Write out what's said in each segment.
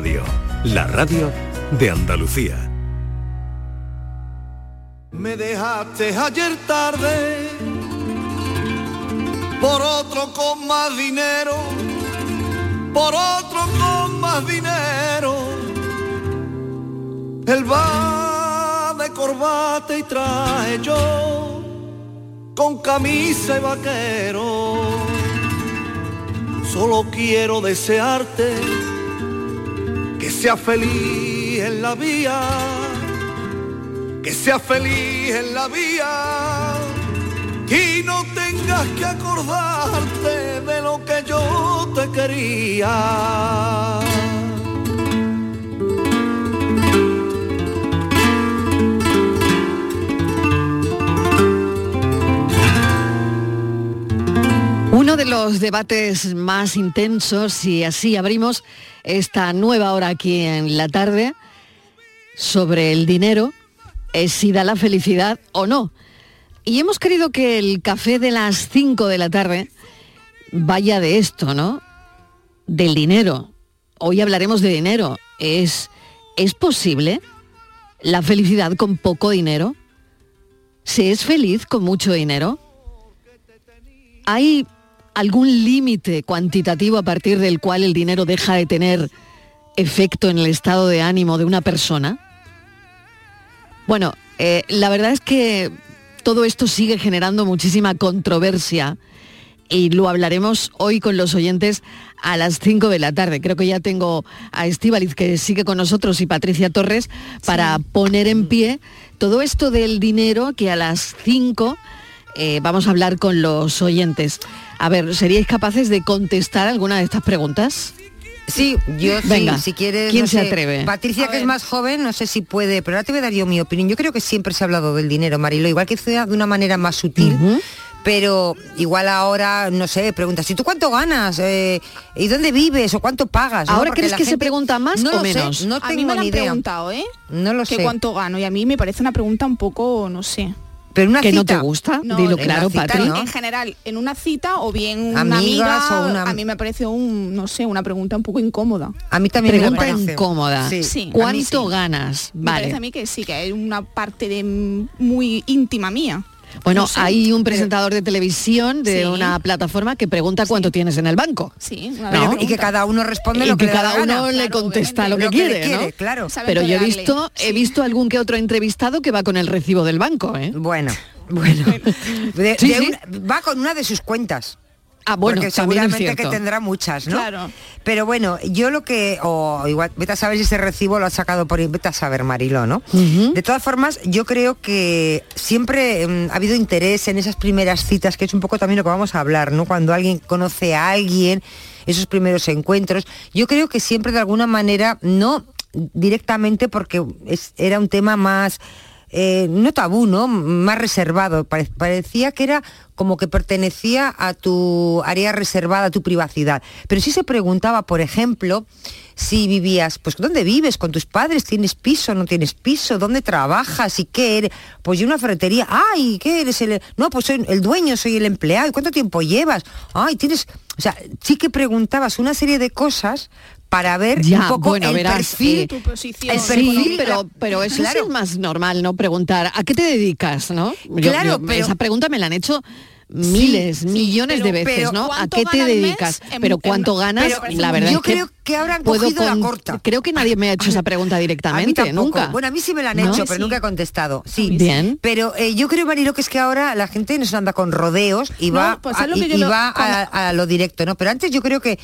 Radio, la radio de Andalucía. Me dejaste ayer tarde por otro con más dinero, por otro con más dinero. Él va de corbata y traje yo con camisa y vaquero. Solo quiero desearte que sea feliz en la vía, que sea feliz en la vía y no tengas que acordarte de lo que yo te quería. Uno de los debates más intensos, y así abrimos esta nueva hora aquí en la tarde, sobre el dinero, es si da la felicidad o no. Y hemos querido que el café de las 5 de la tarde vaya de esto, ¿no? Del dinero. Hoy hablaremos de dinero. ¿Es, ¿es posible la felicidad con poco dinero? ¿Se es feliz con mucho dinero? ¿Hay algún límite cuantitativo a partir del cual el dinero deja de tener efecto en el estado de ánimo de una persona? Bueno, eh, la verdad es que todo esto sigue generando muchísima controversia y lo hablaremos hoy con los oyentes a las 5 de la tarde. Creo que ya tengo a Estíbaliz que sigue con nosotros y Patricia Torres para poner en pie todo esto del dinero que a las 5 eh, vamos a hablar con los oyentes. A ver, ¿seríais capaces de contestar alguna de estas preguntas? Sí, yo Venga, sí, si quieres. ¿quién no se sé, atreve? Patricia, que es más joven, no sé si puede, pero ahora te voy a dar yo mi opinión. Yo creo que siempre se ha hablado del dinero, Marilo, igual que sea de una manera más sutil. Pero igual ahora, no sé, preguntas, ¿y tú cuánto ganas? Eh, ¿Y dónde vives? ¿O cuánto pagas? ¿no? ¿Ahora Porque crees la que se gente- pregunta más no o lo sé, menos? no a tengo mí me lo ni han idea. preguntado, ¿eh? No lo que sé. cuánto gano y a mí me parece una pregunta un poco, no sé. Pero una ¿Que no cita. te gusta? No, Dilo claro, cita, Patri. ¿no? En general, en una cita o bien una Amigas amiga, o una- a mí me parece un, no sé, una pregunta un poco incómoda. A mí también me Pregunta parece. incómoda. Sí. Sí. ¿Cuánto sí. ganas? Me parece a Vale. mí que sí, que hay una parte de muy íntima mía. Bueno, No sé, hay un presentador de televisión de Sí. una plataforma que pregunta cuánto tienes en el banco. Sí, una Pero- No. y que cada uno responde Y lo que, que le da cada gana. uno le Claro, contesta lo que Lo que quiere, ¿no? claro. Pero yo he visto, he visto algún que otro entrevistado que va con el recibo del banco, ¿eh? Bueno, bueno. De- Sí, de sí. una- va con una de sus cuentas. Ah, bueno, porque seguramente que tendrá muchas, ¿no? Claro. Pero bueno, yo lo que, o igual, vete a saber si ese recibo lo ha sacado por vete a saber, Marilo, ¿no? De todas formas, yo creo que siempre mm, ha habido interés en esas primeras citas, que es un poco también lo que vamos a hablar, ¿no? Cuando alguien conoce a alguien, esos primeros encuentros, yo creo que siempre de alguna manera, no directamente porque es- era un tema más eh, no tabú, ¿no? Más reservado. Pare- parecía que era como que pertenecía a tu área reservada, a tu privacidad. Pero sí se preguntaba, por ejemplo, si vivías, pues ¿dónde vives? ¿Con tus padres? ¿Tienes piso? ¿No tienes piso? ¿Dónde trabajas? ¿Y qué eres? Pues yo una ferretería. ¡Ay! ¿Qué eres? El... No, pues soy el dueño, soy el empleado. ¿Y cuánto tiempo llevas? ¡Ay! Tienes... O sea, sí que preguntabas una serie de cosas para ver Ya, un poco bueno, el verás, perfil eh, Tu posición. el Sí, perfil, pero, pero eso Claro. es más normal, ¿no? Preguntar, ¿a qué te dedicas, no? Yo- Claro, yo- pero- Esa pregunta me la han hecho miles, sí, millones pero- de veces, pero ¿no? ¿A ¿cuánto qué te dedicas? En- pero en- ¿cuánto ganas? pero la verdad yo es que creo que habrán puedo cogido la corta. Creo que nadie me ha hecho esa pregunta A mí directamente, nunca. Bueno, a mí sí me la han ¿No? hecho, pero Sí. nunca he contestado. Sí. Bien. Pero eh, yo creo, Marilo, que es que ahora la gente no se anda con rodeos y No, va, pues a, y- yo y lo- va con- a, a lo directo, ¿no? Pero antes yo creo que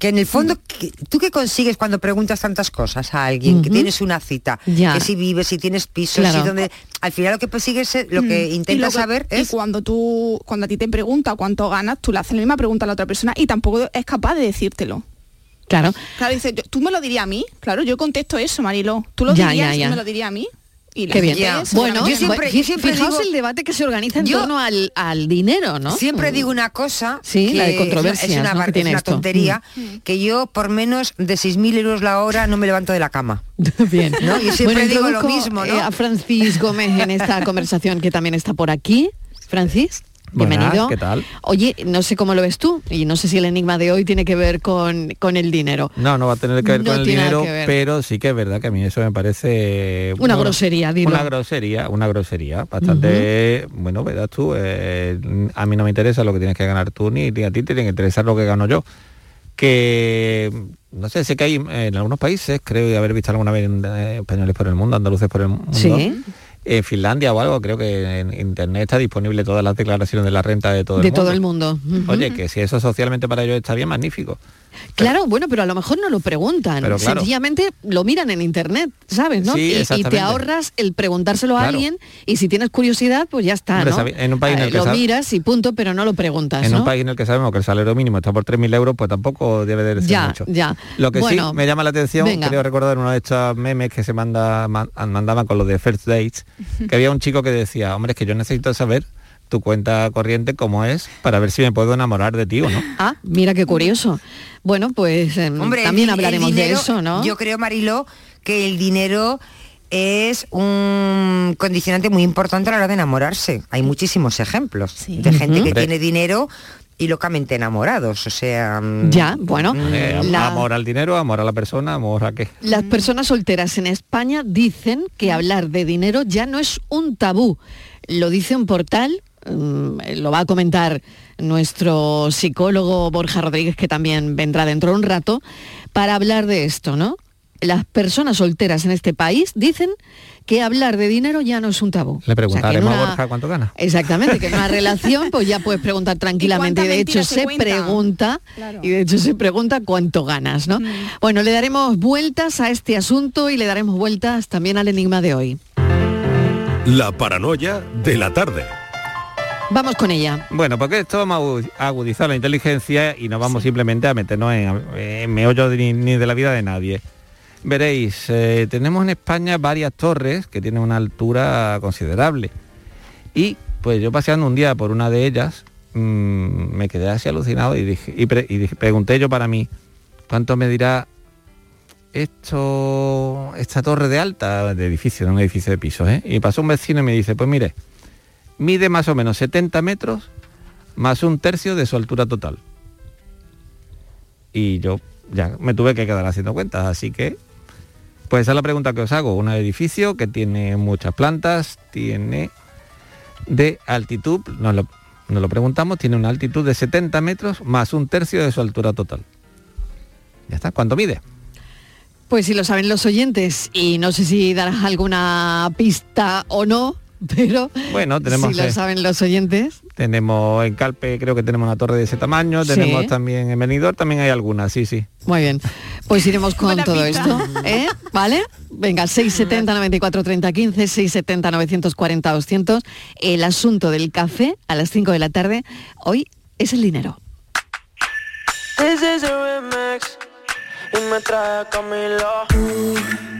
que en el fondo, que- ¿tú qué consigues cuando preguntas tantas cosas a alguien? Que tienes una cita, Ya. que si vives, si tienes piso, Claro. si donde... Al final lo que persigues, es- lo que Mm. Y intentas lo que- saber y es... cuando tú cuando a ti te pregunta cuánto ganas tú le haces la misma pregunta a la otra persona y tampoco es capaz de decírtelo Claro. claro dice tú me lo dirías a mí claro yo contesto eso Marilo tú lo Ya, dirías ya, y me lo dirías a mí y la Qué bien. Ya. Bueno, yo siempre- yo siempre fijaos digo- el debate que se organiza en Yo- torno al, al dinero, ¿no? Siempre Mm. digo una cosa Sí, que la de es una- controversias, es una, ¿no? bar- que tiene es una tontería Mm. que yo por menos de 6.000 euros la hora no me levanto de la cama Bien. ¿No? Yo siempre digo lo mismo, ¿no? eh, a Francis Gómez en esta conversación que también está por aquí. Francis. Buenas, Bienvenido. ¿qué tal? Oye, no sé cómo lo ves tú y no sé si el enigma de hoy tiene que ver con, con el dinero. No, no va a tener que ver No con el dinero, pero sí que es verdad que a mí eso me parece... Una grosería, dilo. Una grosería, una grosería. Bastante, bueno, verás tú, eh, a mí no me interesa lo que tienes que ganar tú, ni, ni a ti te tiene que interesar lo que gano yo. Que, no sé, sé que hay en algunos países, creo haber visto alguna vez en, eh, españoles por el mundo, andaluces por el mundo. Sí. En Finlandia o algo, creo que en internet está disponible todas las declaraciones de la renta de todo el de mundo. todo el mundo. Oye, que si eso socialmente para ellos está bien, magnífico. Claro, bueno, pero a lo mejor no lo preguntan. Claro. Sencillamente lo miran en internet, ¿sabes? ¿no? Sí, y, y te ahorras el preguntárselo a alguien y si tienes curiosidad, pues ya está, ¿no? en un país en el Eh, que lo miras y punto, pero no lo preguntas, En ¿no? un país en el que sabemos que el salario mínimo está por 3.000 euros, pues tampoco debe de ser Ya, mucho. ya. Lo que Bueno, sí me llama la atención, venga. creo recordar uno de estos memes que se manda, man- mandaban con los de First Dates, que había un chico que decía, hombre, es que yo necesito saber tu cuenta corriente cómo es para ver si me puedo enamorar de ti o no. Ah, mira qué curioso. Bueno, pues em, Hombre, también el hablaremos dinero, de eso, ¿no? Yo creo, Mariló, que el dinero es un condicionante muy importante a la hora de enamorarse. Hay muchísimos ejemplos Sí. de gente que tiene dinero y locamente enamorados. O sea, mm, Ya, bueno. Eh, am- La- Amor al dinero, amor a la persona, amor a qué. Las personas solteras en España dicen que hablar de dinero ya no es un tabú. Lo dice un portal, mm, lo va a comentar nuestro psicólogo Borja Rodríguez, que también vendrá dentro de un rato, para hablar de esto, ¿no? Las personas solteras en este país dicen que hablar de dinero ya no es un tabú. Le preguntaremos una- a Borja cuánto gana. Exactamente, que en una relación pues ya puedes preguntar tranquilamente. Y de hecho se cuenta? pregunta, Claro. y de hecho se pregunta cuánto ganas, ¿no? Bueno, le daremos vueltas a este asunto y le daremos vueltas también al enigma de hoy. La paranoia de la tarde. Vamos con ella. Bueno, porque esto vamos a agu- a agudizar la inteligencia y no vamos simplemente a meternos en, en meollo de ni, ni de la vida de nadie. Veréis, eh, tenemos en España varias torres que tienen una altura considerable. Y pues yo paseando un día por una de ellas, mm, me quedé así alucinado y, dije, y, pre- y dije- pregunté yo para mí, ¿cuánto me dirá esto, esta torre de alta, de edificio, de un edificio de pisos? eh? Y pasó un vecino y me dice, pues mire, mide más o menos 70 metros más un tercio de su altura total. Y yo ya me tuve que quedar haciendo cuentas, así que pues esa es la pregunta que os hago. Un edificio que tiene muchas plantas, tiene de altitud, nos lo, nos lo preguntamos, tiene una altitud de 70 metros más un tercio de su altura total. Ya está, ¿cuánto mide? Pues si lo saben los oyentes, y no sé si darás alguna pista o no, pero Bueno, tenemos, si lo eh, saben los oyentes. Tenemos en Calpe, creo que tenemos una torre de ese tamaño, Sí. tenemos también en Benidorm, también hay algunas, sí, sí. Muy bien. Pues iremos con Buena todo esto, ¿eh? ¿Vale? Venga, 670 94 30 15, 670 940 200. El asunto del café a las 5 de la tarde hoy es el dinero. This is a remix y me trae Camilo.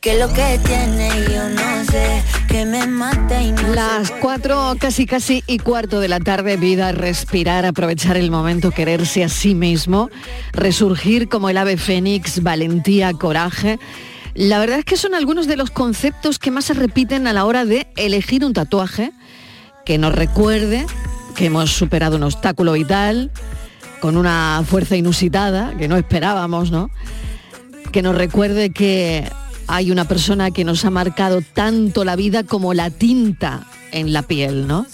Que lo que tiene yo no sé, que me mata y no Las cuatro, casi casi y cuarto de la tarde, vida, respirar, aprovechar el momento, quererse a sí mismo, resurgir como el ave fénix, valentía, coraje. La verdad es que son algunos de los conceptos que más se repiten a la hora de elegir un tatuaje que nos recuerde que hemos superado un obstáculo vital con una fuerza inusitada que no esperábamos, ¿no? que nos recuerde que hay una persona que nos ha marcado tanto la vida como la tinta en la piel, ¿no?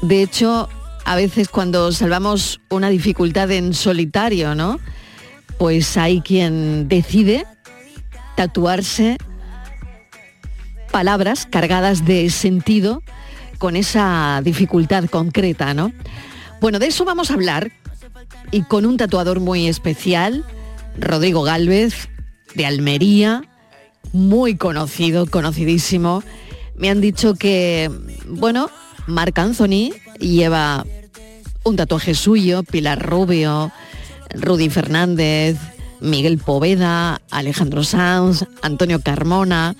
De hecho, a veces cuando salvamos una dificultad en solitario, ¿no? Pues hay quien decide tatuarse palabras cargadas de sentido con esa dificultad concreta, ¿no? Bueno, de eso vamos a hablar y con un tatuador muy especial, Rodrigo Galvez, de Almería, muy conocido, conocidísimo. Me han dicho que, bueno, Marc Anthony lleva un tatuaje suyo, Pilar Rubio, Rudy Fernández, Miguel Poveda, Alejandro Sanz, Antonio Carmona.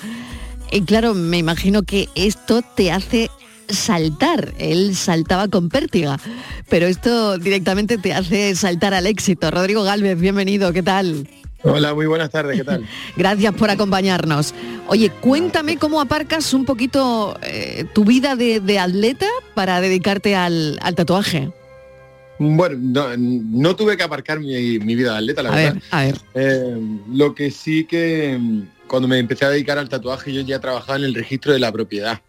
Y claro, me imagino que esto te hace saltar. Él saltaba con pértiga, pero esto directamente te hace saltar al éxito. Rodrigo Galvez, bienvenido, ¿qué tal? Hola, muy buenas tardes, ¿qué tal? Gracias por acompañarnos. Oye, cuéntame cómo aparcas un poquito eh, tu vida de, atleta para dedicarte al, tatuaje. Bueno, no, tuve que aparcar mi, vida de atleta, la verdad. a ver. Eh, lo que sí que mm, cuando me empecé a dedicar al tatuaje yo ya trabajaba en el registro de la propiedad.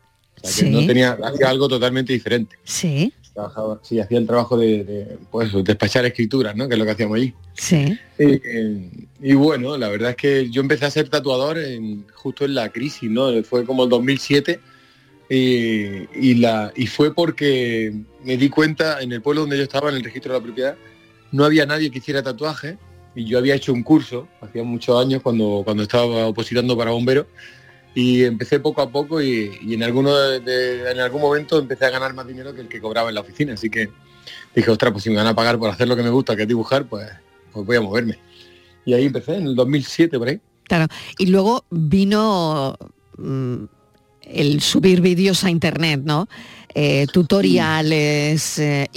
O sea, que no tenía, hacía algo totalmente diferente. Sí. Trabajaba, sí, hacía el trabajo de, pues, despachar escrituras, ¿no? Que es lo que hacíamos allí. Sí. y bueno, la verdad es que yo empecé a ser tatuador en, justo en la crisis, ¿no? Fue como el 2007 y, la, y fue porque me di cuenta en el pueblo donde yo estaba, en el registro de la propiedad, no había nadie que hiciera tatuaje y yo había hecho un curso, hacía muchos años cuando, cuando estaba opositando para bombero y empecé poco a poco y, en, alguno en algún momento empecé a ganar más dinero que el que cobraba en la oficina. Así que dije, ostras, pues si me van a pagar por hacer lo que me gusta, que es dibujar, pues, pues voy a moverme. Y ahí empecé, en el 2007 por ahí. Claro, y luego vino mm, el subir vídeos a internet, ¿no? Eh, tutoriales, eh,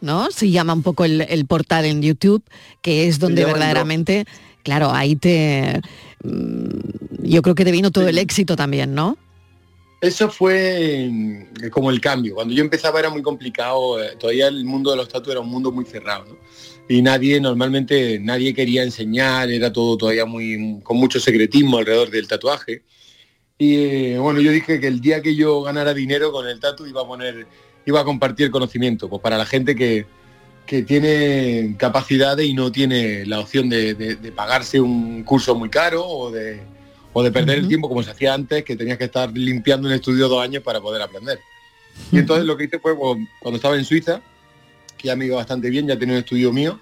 ¿no? Se llama un poco el, portal en YouTube, que es donde verdaderamente, claro, ahí te yo creo que te vino todo el éxito también, ¿no? Eso fue mm, como el cambio. Cuando yo empezaba era muy complicado, eh, todavía el mundo de los tatuajes era un mundo muy cerrado, Y nadie, normalmente, nadie quería enseñar, era todo todavía muy, con mucho secretismo alrededor del tatuaje. Y eh, bueno, yo dije que el día que yo ganara dinero con el tatu iba a poner, iba a compartir conocimiento, pues para la gente que, que tiene capacidades y no tiene la opción de, pagarse un curso muy caro o de, o de perder el tiempo como se hacía antes, que tenías que estar limpiando un estudio dos años para poder aprender. Y entonces lo que hice fue pues, cuando estaba en Suiza, que ya me iba bastante bien, ya tenía un estudio mío,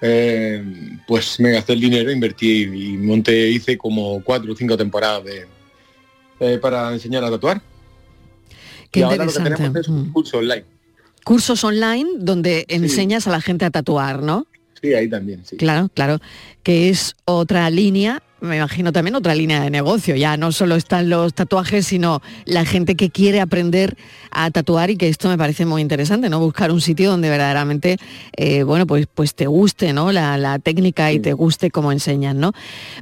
eh, pues me gasté el dinero, invertí y monté, hice como cuatro o cinco temporadas de, eh, para enseñar a tatuar. Qué y ahora lo que tenemos es un curso online cursos online donde enseñas a la gente a tatuar, ¿no? Sí, ahí también, sí. Claro, claro, que es otra línea, me imagino también otra línea de negocio, ya no solo están los tatuajes, sino la gente que quiere aprender a tatuar y que esto me parece muy interesante, ¿no? Buscar un sitio donde verdaderamente, eh, bueno, pues, pues te guste, ¿no? La, técnica y te guste cómo enseñan, ¿no?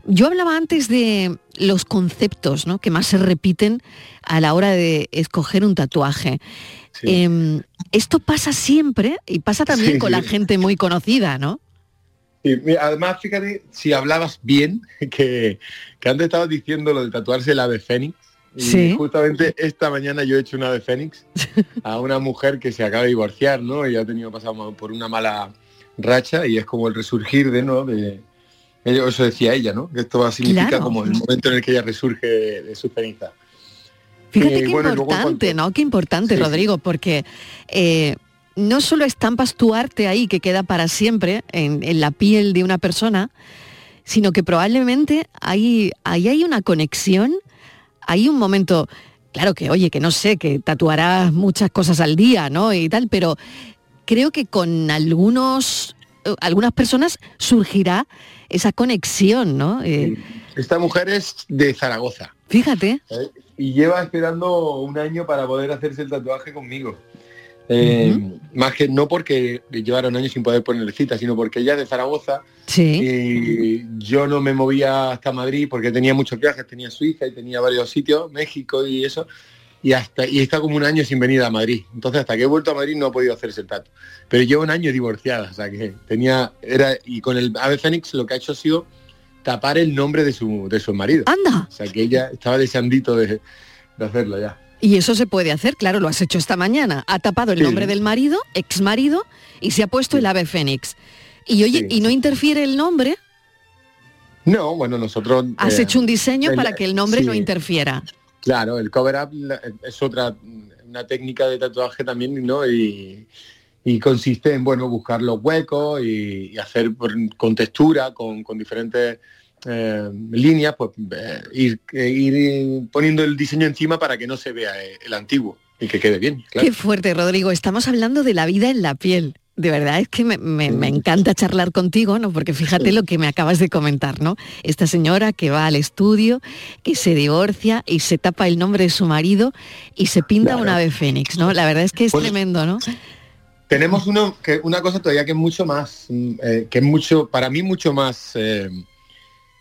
Yo hablaba antes de los conceptos, ¿no? Que más se repiten a la hora de escoger un tatuaje. Em, esto pasa siempre y pasa también con la gente muy conocida, ¿no? además, fíjate, si hablabas bien, que, que antes estabas diciendo lo de tatuarse el ave fénix, y justamente esta mañana yo he hecho una ave fénix a una mujer que se acaba de divorciar, ¿no? Y ha tenido pasado por una mala racha y es como el resurgir de, ¿no? De, eso decía ella, ¿no? Que esto significa como el momento en el que ella resurge de su ceniza. Fíjate qué importante, ¿no? Qué importante, Rodrigo, porque eh, no solo estampas tu arte ahí que queda para siempre en, la piel de una persona, sino que probablemente ahí, ahí hay una conexión, hay un momento, claro que, oye, que no sé, que tatuarás muchas cosas al día, ¿no? Y tal, pero creo que con algunos, eh, algunas personas surgirá esa conexión, ¿no? Eh, Esta mujer es de Zaragoza. Fíjate. ¿Eh? Y lleva esperando un año para poder hacerse el tatuaje conmigo. Eh, más que no porque llevara un año sin poder ponerle cita, sino porque ella es de Zaragoza y yo no me movía hasta Madrid porque tenía muchos viajes, tenía Suiza y tenía varios sitios, México y eso, y hasta y está como un año sin venir a Madrid. Entonces hasta que he vuelto a Madrid no he podido hacerse el tatu. Pero llevo un año divorciada, o sea que tenía, era, y con el Ave Fénix lo que ha hecho ha sido tapar el nombre de su, de su marido. Anda. O sea que ella estaba deseandito de, de hacerlo ya. Y eso se puede hacer, claro, lo has hecho esta mañana. Ha tapado el Sí. nombre del marido, ex marido, y se ha puesto el ave fénix. Y oye, ¿y no interfiere el nombre? No, bueno, nosotros... Has eh, hecho un diseño el- para que el nombre no interfiera. Claro, el cover up la- es otra una técnica de tatuaje también, ¿no? Y, y consiste en bueno buscar los huecos y, y hacer con textura, con, con diferentes eh, líneas, pues eh, ir, eh, ir poniendo el diseño encima para que no se vea el antiguo y que quede bien. Claro. Qué fuerte, Rodrigo. Estamos hablando de la vida en la piel. De verdad es que me, me- me encanta charlar contigo, ¿no? Porque fíjate lo que me acabas de comentar, ¿no? Esta señora que va al estudio, que se divorcia y se tapa el nombre de su marido y se pinta Claro. una ave fénix, ¿no? La verdad es que es Pues- tremendo, ¿no? Tenemos uno que una cosa todavía que es mucho más, eh, que es mucho, para mí mucho más, eh,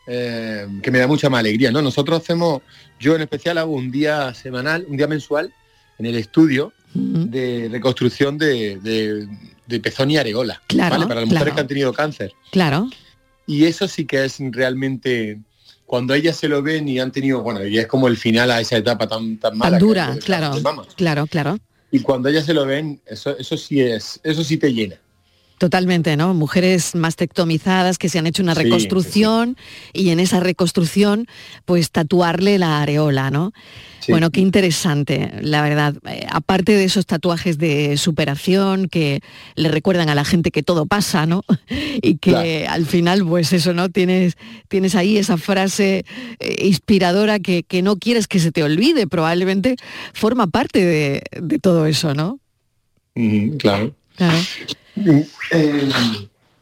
eh, que me da mucha más alegría, ¿no? Nosotros hacemos, yo en especial hago un día semanal, un día mensual en el estudio de reconstrucción de, de, de pezón y areola, Claro, ¿vale? Para las mujeres claro. que han tenido cáncer. Claro. Y eso sí que es realmente cuando ellas se lo ven y han tenido, bueno, y es como el final a esa etapa tan, tan mala. Tan dura, claro. Claro, claro. Y cuando ellas se lo ven, eso, eso sí es, eso sí te llena. Totalmente, ¿no? Mujeres mastectomizadas que se han hecho una Sí, sí, reconstrucción y en esa reconstrucción, pues tatuarle la areola, ¿no? Bueno, qué interesante, la verdad. Eh, aparte de esos tatuajes de superación que le recuerdan a la gente que todo pasa, ¿no? Y que Claro. al final, pues eso, ¿no? Tienes, tienes ahí esa frase eh, inspiradora que, que no quieres que se te olvide, probablemente forma parte de, de todo eso, ¿no? Claro. Claro. En,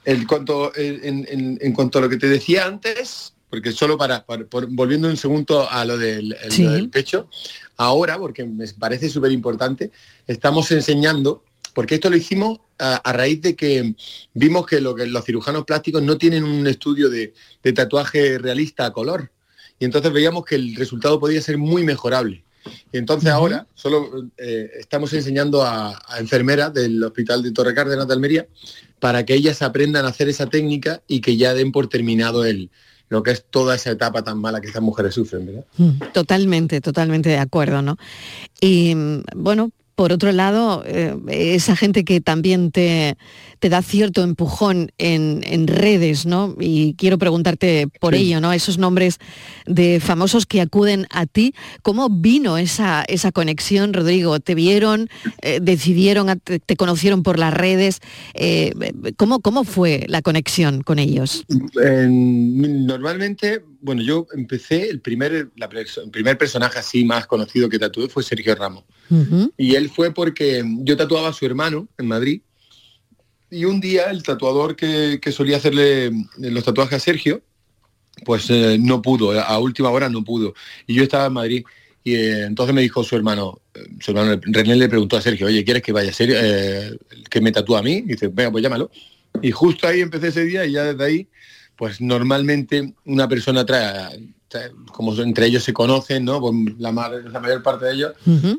en cuanto, en, en- en cuanto a lo que te decía antes, porque solo para, para- por- volviendo un segundo a lo del, el- Sí. lo del pecho, ahora, porque me parece súper importante, estamos enseñando, porque esto lo hicimos a, a raíz de que vimos que, lo que los cirujanos plásticos no tienen un estudio de, de tatuaje realista a color. Y entonces veíamos que el resultado podía ser muy mejorable. Y entonces ahora solo eh, estamos enseñando a, a enfermeras del Hospital de Torre Cárdenas de Almería para que ellas aprendan a hacer esa técnica y que ya den por terminado el, lo que es toda esa etapa tan mala que estas mujeres sufren, ¿verdad? Mm, Totalmente, totalmente de acuerdo, ¿no? Y mm, bueno, por otro lado, eh, esa gente que también te, te da cierto empujón en, en redes, ¿no? Y quiero preguntarte por Sí. ello, ¿no? Esos nombres de famosos que acuden a ti, ¿cómo vino esa, esa conexión, Rodrigo? ¿Te vieron, eh, decidieron, te, te conocieron por las redes? Eh, ¿cómo, ¿Cómo fue la conexión con ellos? En- normalmente, bueno, yo empecé, el primer, la el primer personaje así más conocido que tatué fue Sergio Ramos. Y él fue porque yo tatuaba a su hermano en Madrid. Y un día el tatuador que, que solía hacerle los tatuajes a Sergio, pues eh, no pudo, a última hora no pudo. Y yo estaba en Madrid. Y eh, entonces me dijo su hermano, eh, su hermano René le preguntó a Sergio, oye, ¿quieres que vaya a ser eh, que me tatúa a mí? Y dice, venga, pues llámalo. Y justo ahí empecé ese día y ya desde ahí, pues normalmente una persona trae, trae- como entre ellos se conocen, ¿no? Pues la, la mayor parte de ellos,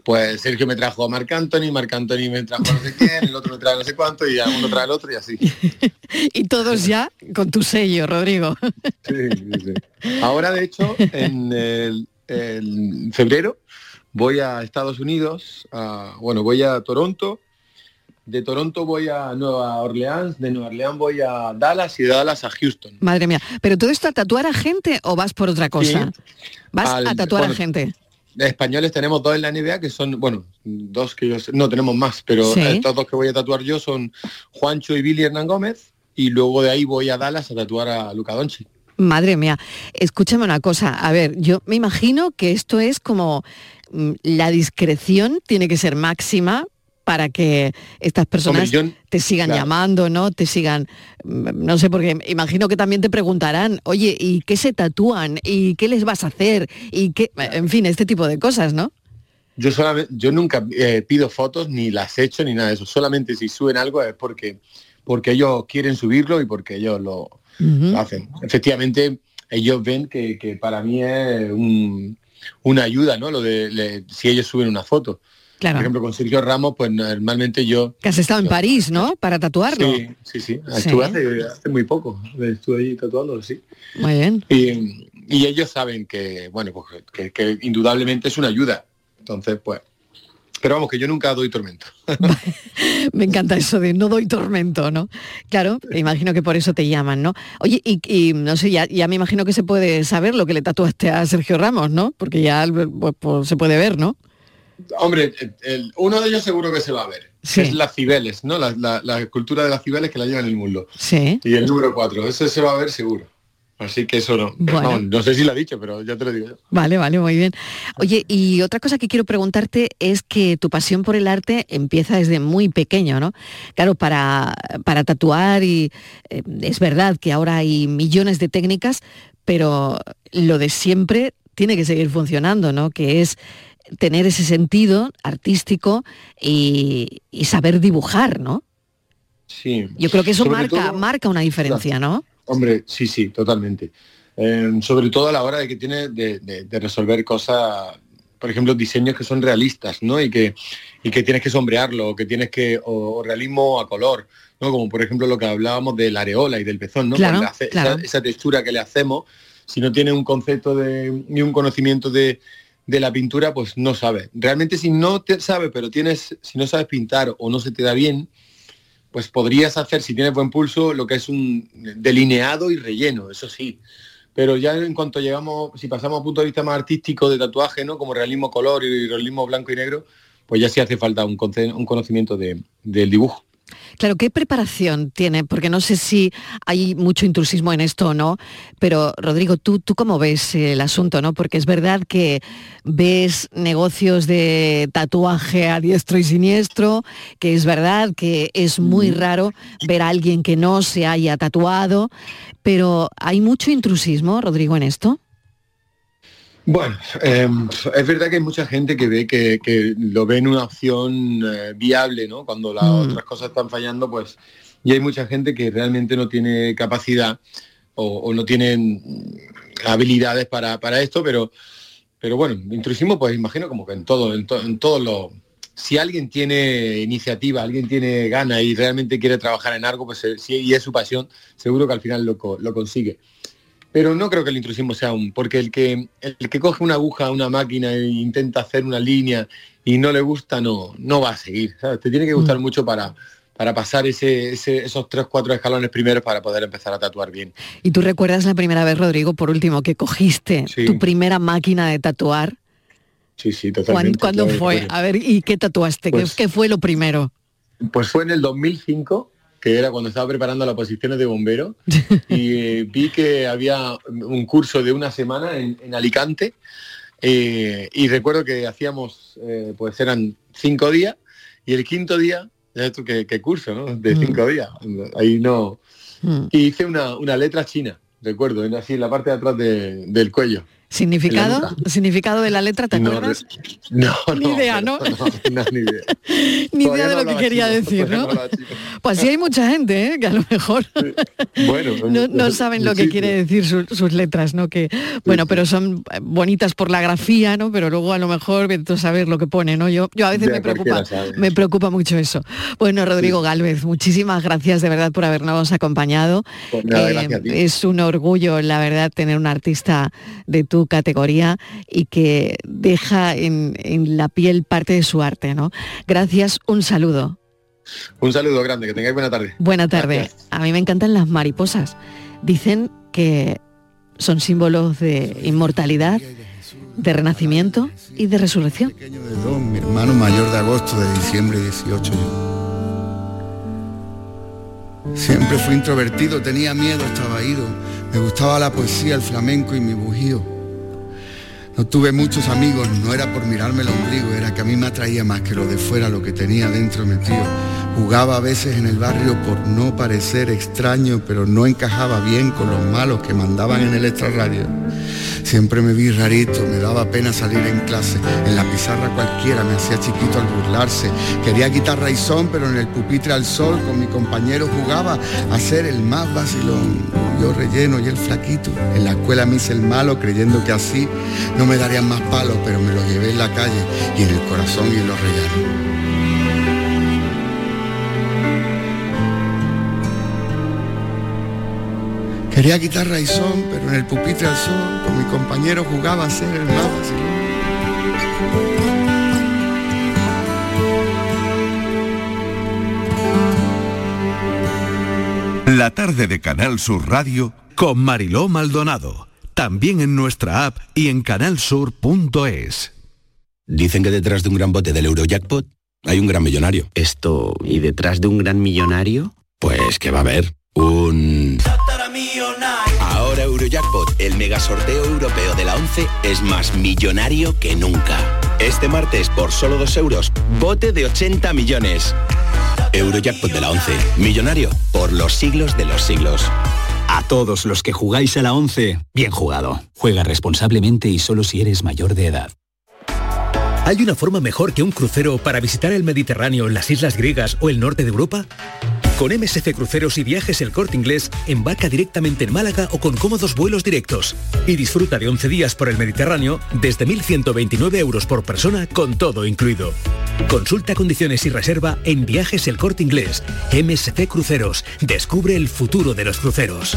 pues Sergio me trajo a Marc Anthony, Marc Anthony me trajo a no sé quién, el otro me trae no sé cuánto y a uno trae al otro y así. Y todos ya con tu sello, Rodrigo. Sí, sí, sí. Ahora, de hecho, en el, el febrero voy a Estados Unidos, a- bueno, voy a Toronto, de Toronto voy a Nueva Orleans, de Nueva Orleans voy a Dallas y de Dallas a Houston. Madre mía, ¿pero todo esto a tatuar a gente o vas por otra cosa? Vas Al- a tatuar bueno, a gente. De españoles tenemos dos en la NBA que son, bueno, dos que yo sé- no tenemos más, pero Sí. estos dos que voy a tatuar yo son Juancho y Billy Hernán Gómez y luego de ahí voy a Dallas a tatuar a Luca Doncic. Madre mía, escúchame una cosa. A ver, yo me imagino que esto es como mm, la discreción tiene que ser máxima para que estas personas Hombre, yo- te sigan claro. llamando, ¿no? Te sigan, mm, no sé, porque imagino que también te preguntarán, oye, ¿y qué se tatúan? ¿Y qué les vas a hacer? Y qué, en fin, este tipo de cosas, ¿no? Yo solamente, yo nunca eh, pido fotos ni las echo ni nada de eso. Solamente si suben algo es porque, porque ellos quieren subirlo y porque ellos lo, lo hacen. Efectivamente, ellos ven que, que para mí es un- una ayuda, ¿no? Lo de le- si ellos suben una foto. Claro. Por ejemplo, con Sergio Ramos, pues normalmente yo Que has estado en París, ¿no? Para tatuarlo. Sí, sí, sí. Estuve hace, hace muy poco. Estuve ahí tatuándolo, sí. Muy bien. Y, y ellos saben que, bueno, pues que, que indudablemente es una ayuda. Entonces, pues, pero vamos, que yo nunca doy tormento. me encanta eso de no doy tormento, ¿no? Claro, imagino que por eso te llaman, ¿no? Oye, y, no sé, ya, ya, me imagino que se puede saber lo que le tatuaste a Sergio Ramos, ¿no? Porque ya pues, pues, se puede ver, ¿no? Hombre, uno de ellos seguro que se va a ver. Es las cibeles, ¿no? La, escultura de las cibeles que la lleva en el mundo. Sí. Y el número 4, ese se va a ver seguro. Así que eso no. No, sé si lo ha dicho, pero ya te lo digo yo. Vale, vale, muy bien. Oye, y otra cosa que quiero preguntarte es que tu pasión por el arte empieza desde muy pequeño, ¿no? Claro, para, para tatuar y eh, es verdad que ahora hay millones de técnicas, pero lo de siempre tiene que seguir funcionando, ¿no? Que es tener ese sentido artístico y, saber dibujar, ¿no? Sí. Yo creo que eso marca, marca una diferencia, ¿no? Hombre, sí, sí, totalmente. Em, sobre todo a la hora de que tiene de, resolver cosas, por ejemplo, diseños que son realistas, ¿no? Y que, y que tienes que sombrearlo, o que tienes que, o, realismo a color, ¿no? Como por ejemplo lo que hablábamos de la areola y del pezón, ¿no? Esa, textura que le hacemos, si no tiene un concepto de, ni un conocimiento de, de la pintura, pues no sabe. Realmente si no te sabe, pero tienes, si no sabes pintar o no se te da bien, pues podrías hacer, si tienes buen pulso, lo que es un delineado y relleno, eso sí. Pero ya en cuanto llegamos, si pasamos a punto de vista más artístico de tatuaje, ¿no? Como realismo color y realismo blanco y negro, pues ya sí hace falta un, conocimiento del dibujo. Claro, ¿qué preparación tiene? Porque no sé si hay mucho intrusismo en esto o no, pero Rodrigo, ¿tú, tú cómo ves el asunto? ¿no? Porque es verdad que ves negocios de tatuaje a diestro y siniestro, que es verdad que es muy raro ver a alguien que no se haya tatuado, pero ¿hay mucho intrusismo, Rodrigo, en esto? Bueno, em, es verdad que hay mucha gente que ve que, lo ve en una opción eh, viable, ¿no? Cuando las mm. otras cosas están fallando, pues, y hay mucha gente que realmente no tiene capacidad o, no tiene habilidades para, esto, pero, pero bueno, intrusismo, pues imagino como que en todo, en, en todos los si alguien tiene iniciativa, alguien tiene gana y realmente quiere trabajar en algo, pues eh, si y es su pasión, seguro que al final lo, lo consigue. Pero no creo que el intrusismo sea un, porque el que, el que coge una aguja, una máquina e intenta hacer una línea y no le gusta, no, no va a seguir. Te tiene que gustar mm. mucho para, para pasar ese, esos tres, cuatro escalones primeros para poder empezar a tatuar bien. ¿Y tú recuerdas la primera vez, Rodrigo, por último, que cogiste tu primera máquina de tatuar? Sí, sí, totalmente. ¿Cuándo, fue? A ver, ¿y qué tatuaste? Pues ¿Qué, fue lo primero? Pues fue en el 2005 que era cuando estaba preparando las posiciones de bombero, y eh, vi que había un curso de una semana en, Alicante, eh, y recuerdo que hacíamos, eh, pues eran cinco días, y el quinto día, esto que, curso, ¿no? De mm. cinco días, ahí no. Mm. Y hice una, una letra china, recuerdo, así en la parte de atrás del cuello. ¿Significado? ¿Significado de la letra, te acuerdas? No, ni idea, ¿no? ni idea. ni idea de lo que quería decir, ¿no? Pues sí hay mucha gente, ¿eh? que a lo mejor bueno, no, saben lo que quiere decir sus letras, ¿no? Que, bueno, pero son bonitas por la grafía, ¿no? Pero luego a lo mejor tú saber lo que pone, ¿no? Yo, yo a veces me preocupa, me preocupa mucho eso. Bueno, Rodrigo Galvez, muchísimas gracias de verdad por habernos acompañado. Pues eh, es un orgullo, la verdad, tener un artista de tu categoría y que deja en, la piel parte de su arte, ¿no? Gracias, un saludo. Un saludo grande, que tengáis buena tarde. Buena tarde. A mí me encantan las mariposas. Dicen que son símbolos de inmortalidad, de renacimiento y de resurrección. mi hermano mayor de agosto, de diciembre 18 Siempre fui introvertido, tenía miedo, estaba ido. Me gustaba la poesía, el flamenco y mi bujío. No tuve muchos amigos, no era por mirarme el ombligo, era que a mí me atraía más que lo de fuera, lo que tenía dentro metido. Jugaba a veces en el barrio por no parecer extraño, pero no encajaba bien con los malos que mandaban en el extrarradio. Siempre me vi rarito, me daba pena salir en clase. En la pizarra cualquiera me hacía chiquito al burlarse. Quería quitar raizón, pero en el pupitre al sol con mi compañero jugaba a ser el más vacilón. Yo relleno y el flaquito. En la escuela me hice el malo creyendo que así no me darían más palos, pero me lo llevé en la calle y en el corazón y en los. Quería guitarra y son, pero en el pupitre al sol con mi compañero jugaba a ser el más. La tarde de Canal Sur Radio con Mariló Maldonado, también en nuestra app y en canalsur.es. Dicen que detrás de un gran bote del Eurojackpot hay un gran millonario. Esto, ¿y detrás de un gran millonario? Pues que va a haber un... Ahora Eurojackpot, el mega sorteo europeo de la 11, es más millonario que nunca. Este martes, por solo 2 euros, bote de 80 millones. Eurojackpot de la 11, millonario por los siglos de los siglos. A todos los que jugáis a la 11, bien jugado. Juega responsablemente y solo si eres mayor de edad. ¿Hay una forma mejor que un crucero para visitar el Mediterráneo, las islas griegas o el norte de Europa? Con MSC Cruceros y Viajes El Corte Inglés, embarca directamente en Málaga o con cómodos vuelos directos. Y disfruta de 11 días por el Mediterráneo desde 1.129 euros por persona con todo incluido. Consulta condiciones y reserva en Viajes El Corte Inglés. MSC Cruceros. Descubre el futuro de los cruceros.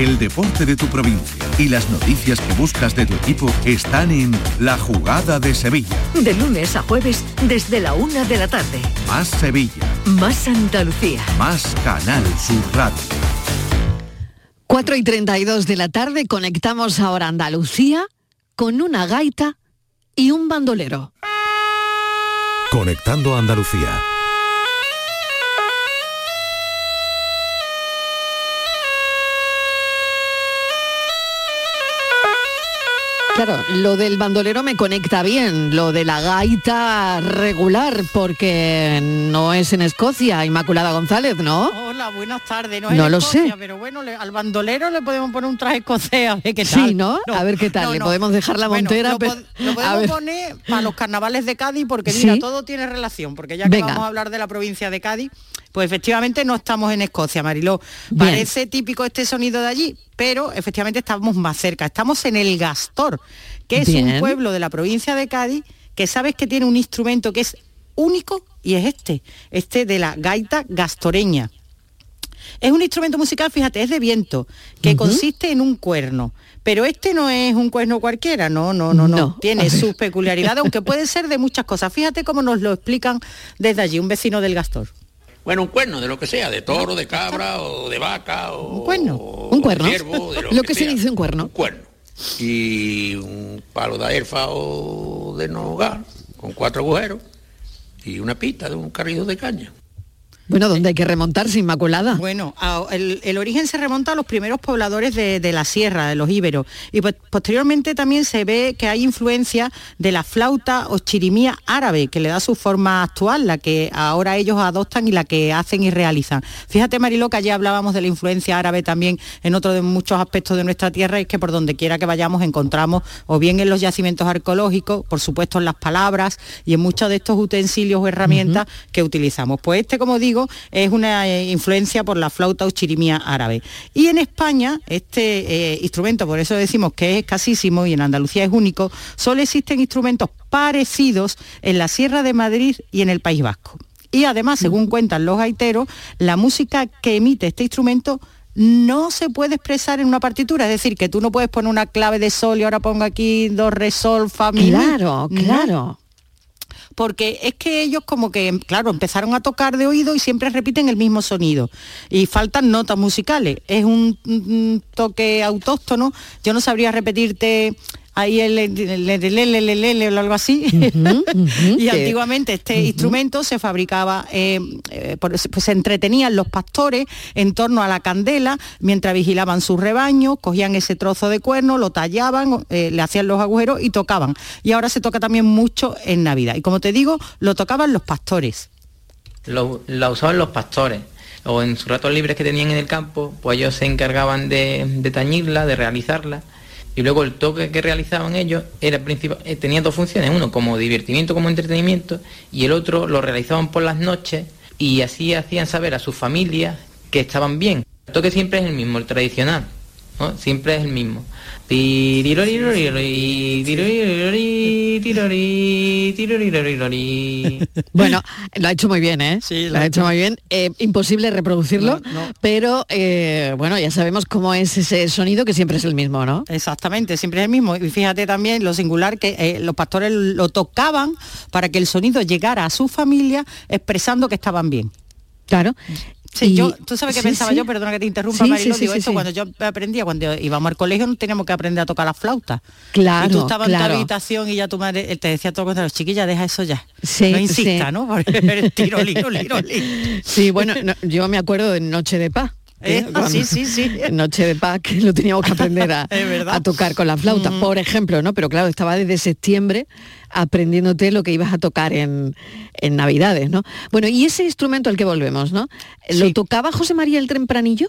El deporte de tu provincia y las noticias que buscas de tu equipo están en La Jugada de Sevilla. De lunes a jueves desde la una de la tarde. Más Sevilla. Más Andalucía. Más Canal Sur Radio. 4 y 32 de la tarde conectamos ahora Andalucía con una gaita y un bandolero. Conectando Andalucía. Claro, lo del bandolero me conecta bien, lo de la gaita regular, porque no es en Escocia, Inmaculada González, ¿no? Hola, buenas tardes. No, No en lo Escocia, sé. Pero bueno, le- al bandolero le podemos poner un traje escocés a ver qué tal. Sí, ¿no? A ver qué tal, le podemos dejar la Bueno, montera, lo, pero- pod- lo a podemos poner para los carnavales de Cádiz porque mira, Sí. todo tiene relación, porque ya que Venga. vamos a hablar de la provincia de Cádiz, pues efectivamente no estamos en Escocia, Mariló. Bien. Parece típico este sonido de allí, pero efectivamente estamos más cerca. Estamos en el Gastor, que es un pueblo de la provincia de Cádiz que sabes que tiene un instrumento que es único y es este, este de la gaita gastoreña. Es un instrumento musical, fíjate, es de viento, que consiste en un cuerno. Pero este no es un cuerno cualquiera, no, no, no, no. No. Tiene sus peculiaridades, aunque puede ser de muchas cosas. Fíjate cómo nos lo explican desde allí, un vecino del Gastor. Bueno, un cuerno de lo que sea, de toro, de cabra o de vaca o Un cuerno. Un cuerno. ciervo, de lo lo que que se sea. dice un cuerno. cuerno. Y un palo de erfa o de nogal con cuatro agujeros y una pista de un carrizo de caña. Bueno, ¿dónde hay que remontarse, Inmaculada? Bueno, el, el origen se remonta a los primeros pobladores de, de la sierra, de los íberos. Y pues, posteriormente también se ve que hay influencia de la flauta o chirimía árabe, que le da su forma actual, la que ahora ellos adoptan y la que hacen y realizan. Fíjate, Mariló, que ayer hablábamos de la influencia árabe también en otro de muchos aspectos de nuestra tierra, y es que por donde quiera que vayamos encontramos, o bien en los yacimientos arqueológicos, por supuesto en las palabras y en muchos de estos utensilios o herramientas que utilizamos. Pues este, como digo, es una eh, influencia por la flauta o chirimía árabe. Y en España, este eh, instrumento, por eso decimos que es escasísimo y en Andalucía es único, solo existen instrumentos parecidos en la Sierra de Madrid y en el País Vasco. Y además, según cuentan los gaiteros, la música que emite este instrumento no se puede expresar en una partitura, es decir, que tú no puedes poner una clave de sol y ahora pongo aquí do, re, sol, fa, mi. Claro, No. Porque es que ellos como que, claro, empezaron a tocar de oído y siempre repiten el mismo sonido. Y faltan notas musicales. Es un toque autóctono. Yo no sabría repetirte ahí el, el, el- el- el- el- o algo así. y antiguamente este instrumento se fabricaba, eh, eh, por- pues se entretenían los pastores en torno a la candela mientras vigilaban sus rebaños, cogían ese trozo de cuerno, lo tallaban, eh, le hacían los agujeros y tocaban. Y ahora se toca también mucho en Navidad. Y como te digo, lo tocaban los pastores. lo, la usaban los pastores o en sus ratos libres que tenían en el campo, pues ellos se encargaban de, de tañirla, de realizarla y luego el toque que realizaban ellos era eh, tenía dos funciones, uno como divertimiento, como entretenimiento y el otro lo realizaban por las noches y así hacían saber a sus familias que estaban bien. El toque siempre es el mismo, el tradicional, ¿no? siempre es el mismo. Bueno, lo ha hecho muy bien, ¿eh? lo, ha hecho muy bien. Eh, imposible reproducirlo, pero eh, bueno, ya sabemos cómo es ese sonido que siempre es el mismo, ¿no? Exactamente, siempre es el mismo. Y fíjate también lo singular que eh, los pastores lo tocaban para que el sonido llegara a su familia expresando que estaban bien. Claro. Sí, Y- yo, tú sabes sí, pensaba sí. yo, perdona que te interrumpa, Sí, Marilo, digo esto cuando yo aprendía, cuando íbamos al colegio no teníamos que aprender a tocar la flauta. Claro, Y tú estabas en tu habitación y ya tu madre eh, te decía todo cuando chiquilla, deja eso ya. No insista. ¿no? Porque eres tirolí, tirolí, tirolí. Sí, bueno, no, yo me acuerdo de Noche de Paz. Eh, Cuando- sí, sí, sí. Noche de Paz, que lo teníamos que aprender a tocar con la flauta, por ejemplo, ¿no? Pero claro, estaba desde septiembre aprendiéndote lo que ibas a tocar en, en Navidades, ¿no? Bueno, y ese instrumento al que volvemos, ¿no? ¿Lo tocaba José María el Tempranillo?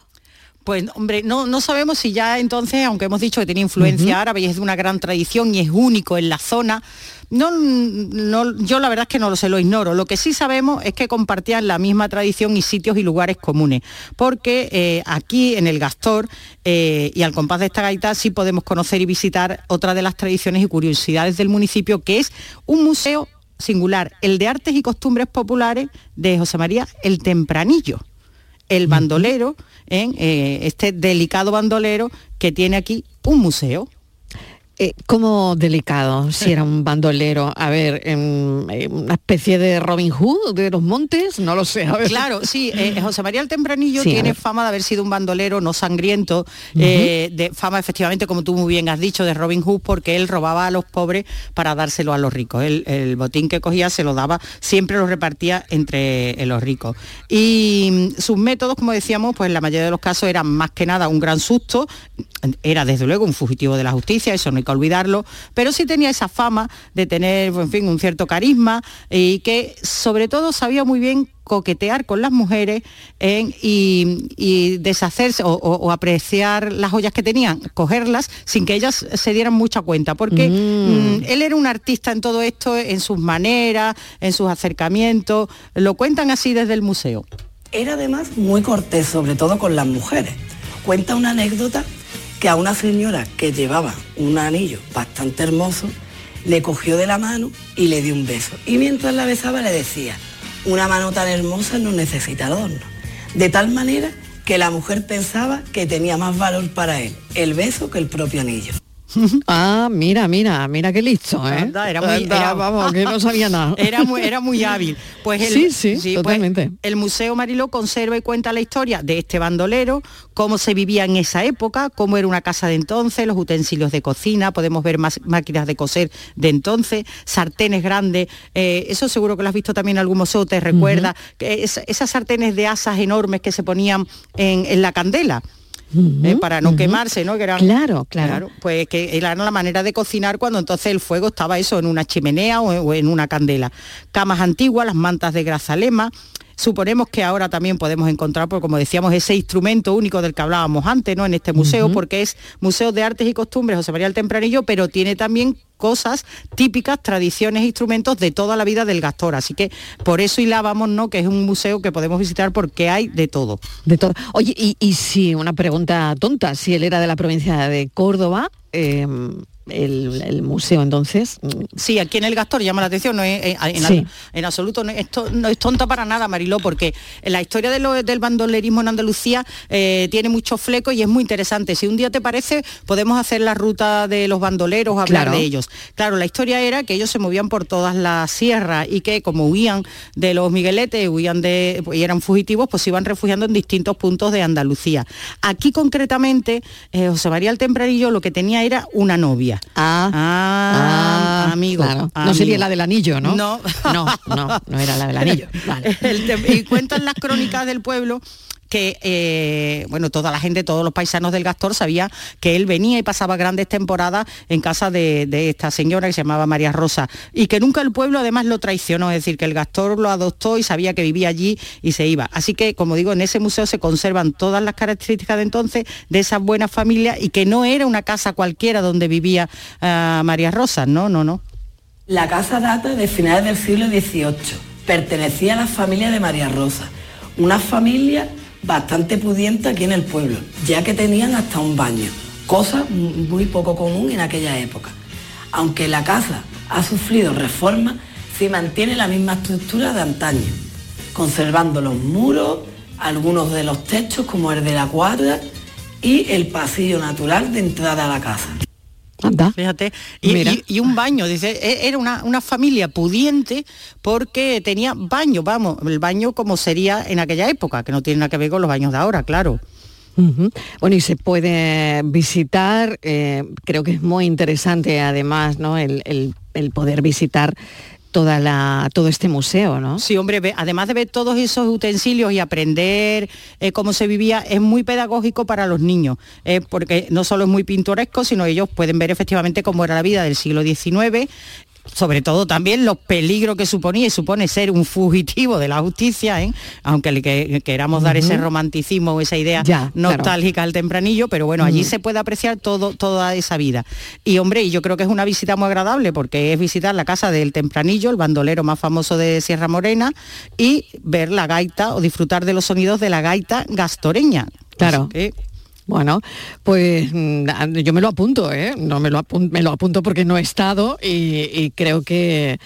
Pues hombre, no, no sabemos si ya entonces, aunque hemos dicho que tiene influencia árabe y es de una gran tradición y es único en la zona, no, no, yo la verdad es que no lo sé, lo ignoro. Lo que sí sabemos es que compartían la misma tradición y sitios y lugares comunes, porque eh, aquí en el Gastor eh, y al compás de esta gaita sí podemos conocer y visitar otra de las tradiciones y curiosidades del municipio, que es un museo singular, el de artes y costumbres populares de José María el Tempranillo el bandolero, en eh, este delicado bandolero que tiene aquí un museo. Eh, como delicado, si era un bandolero, a ver, em, eh, una especie de Robin Hood de los montes, no lo sé, a ver. Claro, sí, eh, José María el Tempranillo Sí, tiene fama de haber sido un bandolero no sangriento, eh, de fama efectivamente, como tú muy bien has dicho, de Robin Hood, porque él robaba a los pobres para dárselo a los ricos. El botín que cogía se lo daba, siempre lo repartía entre los ricos. Y mm, sus métodos, como decíamos, pues en la mayoría de los casos eran más que nada un gran susto, era desde luego un fugitivo de la justicia, eso no hay olvidarlo, pero sí tenía esa fama de tener, en fin, un cierto carisma y que sobre todo sabía muy bien coquetear con las mujeres en- y, y deshacerse o, o- o apreciar las joyas que tenían, cogerlas sin que ellas se dieran mucha cuenta, porque mm, él era un artista en todo esto, en sus maneras, en sus acercamientos, lo cuentan así desde el museo. Era además muy cortés, sobre todo con las mujeres. Cuenta una anécdota que a una señora que llevaba un anillo bastante hermoso, le cogió de la mano y le dio un beso. Y mientras la besaba le decía, una mano tan hermosa no necesita adorno. De tal manera que la mujer pensaba que tenía más valor para él el beso que el propio anillo. Ah, mira, mira, mira qué listo, ¿eh? Anda, era muy- Anda, era- vamos, que no sabía nada. Era muy, era muy hábil. Pues el, Sí, sí, pues totalmente. el Museo Mariló conserva y cuenta la historia de este bandolero, cómo se vivía en esa época, cómo era una casa de entonces, los utensilios de cocina, podemos ver más máquinas de coser de entonces, sartenes grandes, eh, eso seguro que lo has visto también en algún museo, te recuerda, que es- esas sartenes de asas enormes que se ponían en, en la candela. Eh, para no quemarse, ¿no? Que eran, Claro, claro. Pues que era la manera de cocinar cuando entonces el fuego estaba eso en una chimenea o, o en una candela. Camas antiguas, las mantas de grazalema. Suponemos que ahora también podemos encontrar, pues, como decíamos, ese instrumento único del que hablábamos antes, ¿no? En este museo, porque es Museo de Artes y Costumbres José María el Tempranillo, pero tiene también cosas típicas, tradiciones, instrumentos de toda la vida del Gastor. Así que por eso hilábamos, ¿no? Que es un museo que podemos visitar porque hay de todo. De todo. Oye, y, y si una pregunta tonta, si él era de la provincia de Córdoba, eh, el, el museo entonces. Sí, aquí en el Gastor llama la atención, no es, eh, en, Sí. en absoluto, no es, no es tonta para nada, Mariló, porque la historia de lo- del bandolerismo en Andalucía eh, tiene muchos flecos y es muy interesante. Si un día te parece, podemos hacer la ruta de los bandoleros, hablar Claro. de ellos. Claro, la historia era que ellos se movían por todas las sierras y que como huían de los migueletes, huían de, y eran fugitivos, pues se iban refugiando en distintos puntos de Andalucía. Aquí concretamente, eh, José María el Tempranillo lo que tenía era una novia. Ah, Ah, amigo. claro. No amigo. sería la del anillo, ¿no? No. no, no, no era la del anillo. Vale. El tem- y cuentan las crónicas del pueblo que eh, bueno toda la gente todos los paisanos del Gastor sabía que él venía y pasaba grandes temporadas en casa de, esta señora que se llamaba María Rosa y que nunca el pueblo además lo traicionó es decir que el Gastor lo adoptó y sabía que vivía allí y se iba. Así que como digo en ese museo se conservan todas las características de entonces de esas buenas familias y que no era una casa cualquiera donde vivía ah, María Rosa. No no no. La casa data de finales del siglo XVIII. Pertenecía a la familia de María Rosa, una familia bastante pudiente aquí en el pueblo, ya que tenían hasta un baño, cosa muy poco común en aquella época. Aunque la casa ha sufrido reformas, se mantiene la misma estructura de antaño, conservando los muros, algunos de los techos como el de la cuadra y el pasillo natural de entrada a la casa. Fíjate, y, Mira. y- y un baño, dice, e- era una, una familia pudiente porque tenía baño, vamos, el baño como sería en aquella época, que no tiene nada que ver con los baños de ahora, claro. Bueno, y se puede visitar, eh, creo que es muy interesante además, ¿no? El, el- el poder visitar toda la, todo este museo, ¿no? Sí, hombre, además de ver todos esos utensilios y aprender eh, cómo se vivía, es muy pedagógico para los niños, eh, porque no solo es muy pintoresco, sino ellos pueden ver efectivamente cómo era la vida del siglo XIX, sobre todo también los peligros que suponía y supone ser un fugitivo de la justicia, ¿eh? aunque le que- queramos dar ese romanticismo o esa idea Ya, claro. nostálgica al tempranillo, pero bueno, allí Ujú. se puede apreciar todo, toda esa vida. Y hombre, y yo creo que es una visita muy agradable porque es visitar la casa del tempranillo, el bandolero más famoso de Sierra Morena, y ver la gaita o disfrutar de los sonidos de la gaita gastoreña. Claro. Así que- Bueno, pues mm, yo me lo apunto, ¿eh? No me lo, apun- me lo apunto porque no he estado y, y creo que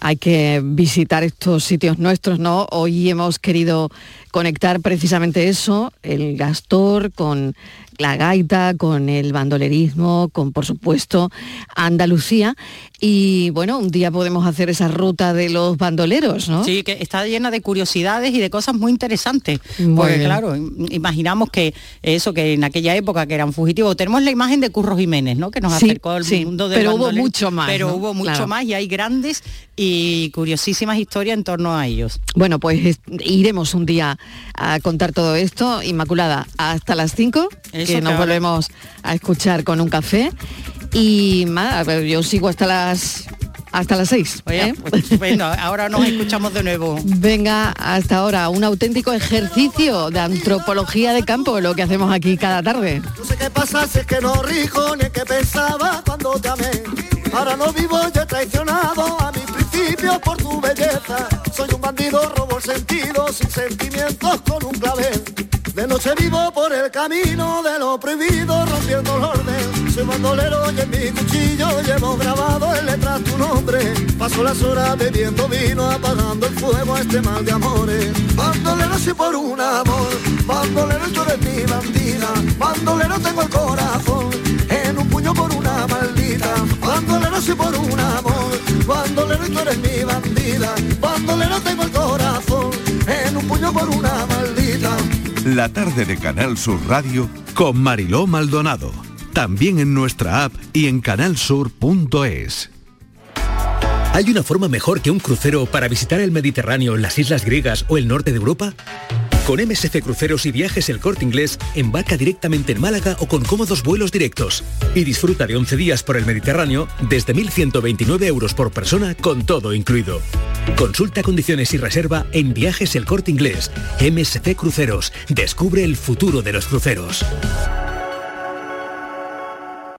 hay que visitar estos sitios nuestros, ¿no? Hoy hemos querido conectar precisamente eso, el Gastor con la gaita, con el bandolerismo, con por supuesto Andalucía y bueno, un día podemos hacer esa ruta de los bandoleros, ¿no? Sí, que está llena de curiosidades y de cosas muy interesantes. Muy Porque bien. claro, im- imaginamos que eso, que en aquella época que eran fugitivos, tenemos la imagen de Curro Jiménez, ¿no? Que nos Sí, acercó al sí, mundo del pero hubo mucho más, Pero ¿no? hubo mucho Claro. más y hay grandes y curiosísimas historias en torno a ellos. Bueno, pues es- iremos un día a contar todo esto. Inmaculada, hasta las 5, Eso que nos volvemos a escuchar con un café. Y más, yo sigo hasta las hasta las 6. Oye, pues estupendo. ahora nos escuchamos de nuevo. Venga, hasta ahora, un auténtico ejercicio de antropología de campo, lo que hacemos aquí cada tarde. No sé qué pasa si es que no rijo ni qué pensaba cuando te amé. Ahora no vivo, yo he traicionado a mis principios por tu belleza. Soy un bandido, robo el sentido, sin sentimientos con un clavel. De noche vivo por el camino de lo prohibido, rompiendo el orden. Soy bandolero y en mi cuchillo llevo grabado en letras tu nombre. Paso las horas bebiendo vino, apagando el fuego a este mal de amores. Bandolero si por un amor, bandolero tú eres mi bandida. Bandolero tengo el corazón en un puño por una maldita. Bandolero si por un amor, bandolero tú eres mi bandida. Bandolero tengo el corazón en un puño por una maldita. La tarde de Canal Sur Radio Con Mariló Maldonado. También en nuestra app y en canalsur.es. ¿Hay una forma mejor que un crucero para visitar el Mediterráneo, las islas griegas o el norte de Europa? Con MSC Cruceros y Viajes El Corte Inglés, embarca directamente en Málaga o con cómodos vuelos directos y disfruta de 11 días por el Mediterráneo desde 1.129 euros por persona con todo incluido. Consulta condiciones y reserva en Viajes El Corte Inglés. MSC Cruceros. Descubre el futuro de los cruceros.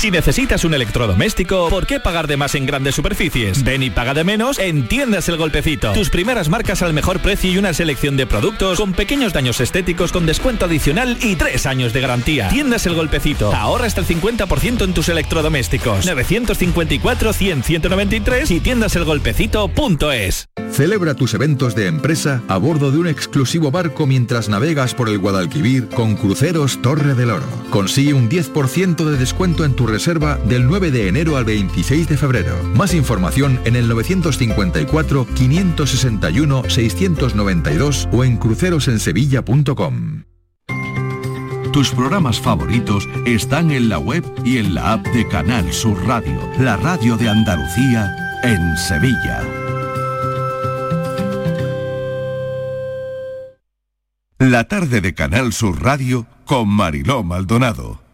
Si necesitas un electrodoméstico, ¿por qué pagar de más en grandes superficies? Ven y paga de menos en Tiendas El Golpecito. Tus primeras marcas al mejor precio y una selección de productos con pequeños daños estéticos con descuento adicional y tres años de garantía. Tiendas El Golpecito. Ahorra hasta el 50% en tus electrodomésticos. 954-100-193 y tiendaselgolpecito.es. Celebra tus eventos de empresa a bordo de un exclusivo barco mientras navegas por el Guadalquivir con Cruceros Torre del Oro. Consigue un 10% de descuento en tu reserva del 9 de enero al 26 de febrero. Más información en el 954-561-692 o en crucerosensevilla.com. Tus programas favoritos están en la web y en la app de Canal Sur Radio, la radio de Andalucía en Sevilla. La tarde de Canal Sur Radio con Mariló Maldonado.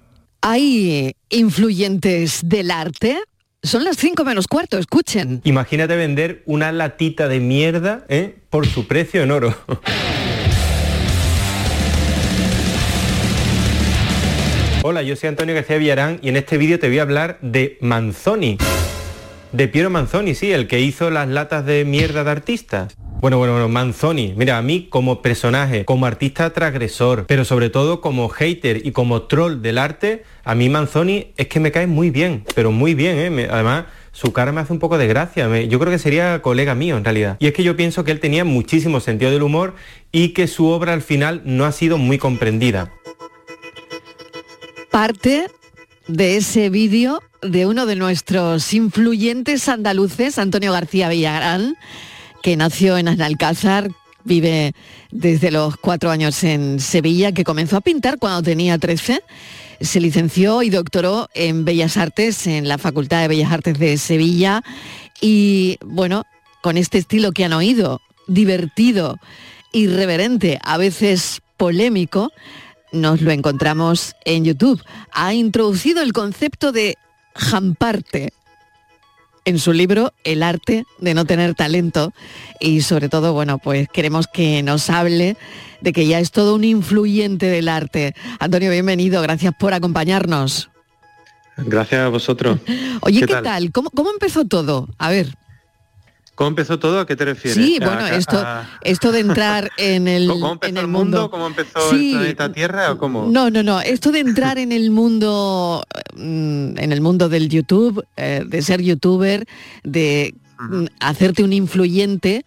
¿Hay influyentes del arte? Son las 5 menos cuarto, escuchen. Imagínate vender una latita de mierda ¿eh? por su precio en oro. Hola, yo soy Antonio García Villarán y en este vídeo te voy a hablar de Manzoni. De Piero Manzoni, sí, el que hizo las latas de mierda de artistas. Bueno, bueno, bueno, Manzoni, mira, a mí como personaje, como artista transgresor, pero sobre todo como hater y como troll del arte, a mí Manzoni es que me cae muy bien, pero muy bien, ¿eh? Además, su cara me hace un poco de gracia, yo creo que sería colega mío en realidad. Y es que yo pienso que él tenía muchísimo sentido del humor y que su obra al final no ha sido muy comprendida. Parte de ese vídeo de uno de nuestros influyentes andaluces, Antonio García Villarán, que nació en Analcázar, vive desde los cuatro años en Sevilla, que comenzó a pintar cuando tenía 13, se licenció y doctoró en Bellas Artes en la Facultad de Bellas Artes de Sevilla y bueno, con este estilo que han oído, divertido, irreverente, a veces polémico, nos lo encontramos en YouTube. Ha introducido el concepto de jamparte en su libro El arte de no tener talento y sobre todo, bueno, pues queremos que nos hable de que ya es todo un influyente del arte. Antonio, bienvenido, gracias por acompañarnos. Gracias a vosotros. Oye, ¿qué, tal? ¿Cómo, ¿Cómo empezó todo? A ver. ¿Cómo empezó todo? ¿A qué te refieres? Sí, ¿A- bueno, a- esto, a- esto de entrar en el, ¿Cómo empezó en el el mundo? mundo. ¿Cómo empezó Sí. el planeta Tierra o cómo? No, no, no. Esto de entrar en el mundo, mm, en el mundo del YouTube, eh, de ser youtuber, de mm, hacerte un influyente,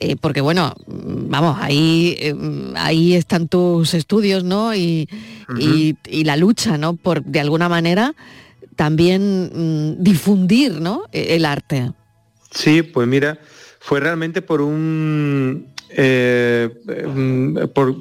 eh, porque bueno, mm, vamos, ahí, eh, ahí están tus estudios, ¿no? Y, y- y la lucha, ¿no? Por de alguna manera también mm, difundir, ¿no? E- El arte. Sí, pues mira, fue realmente por un eh, mm, por,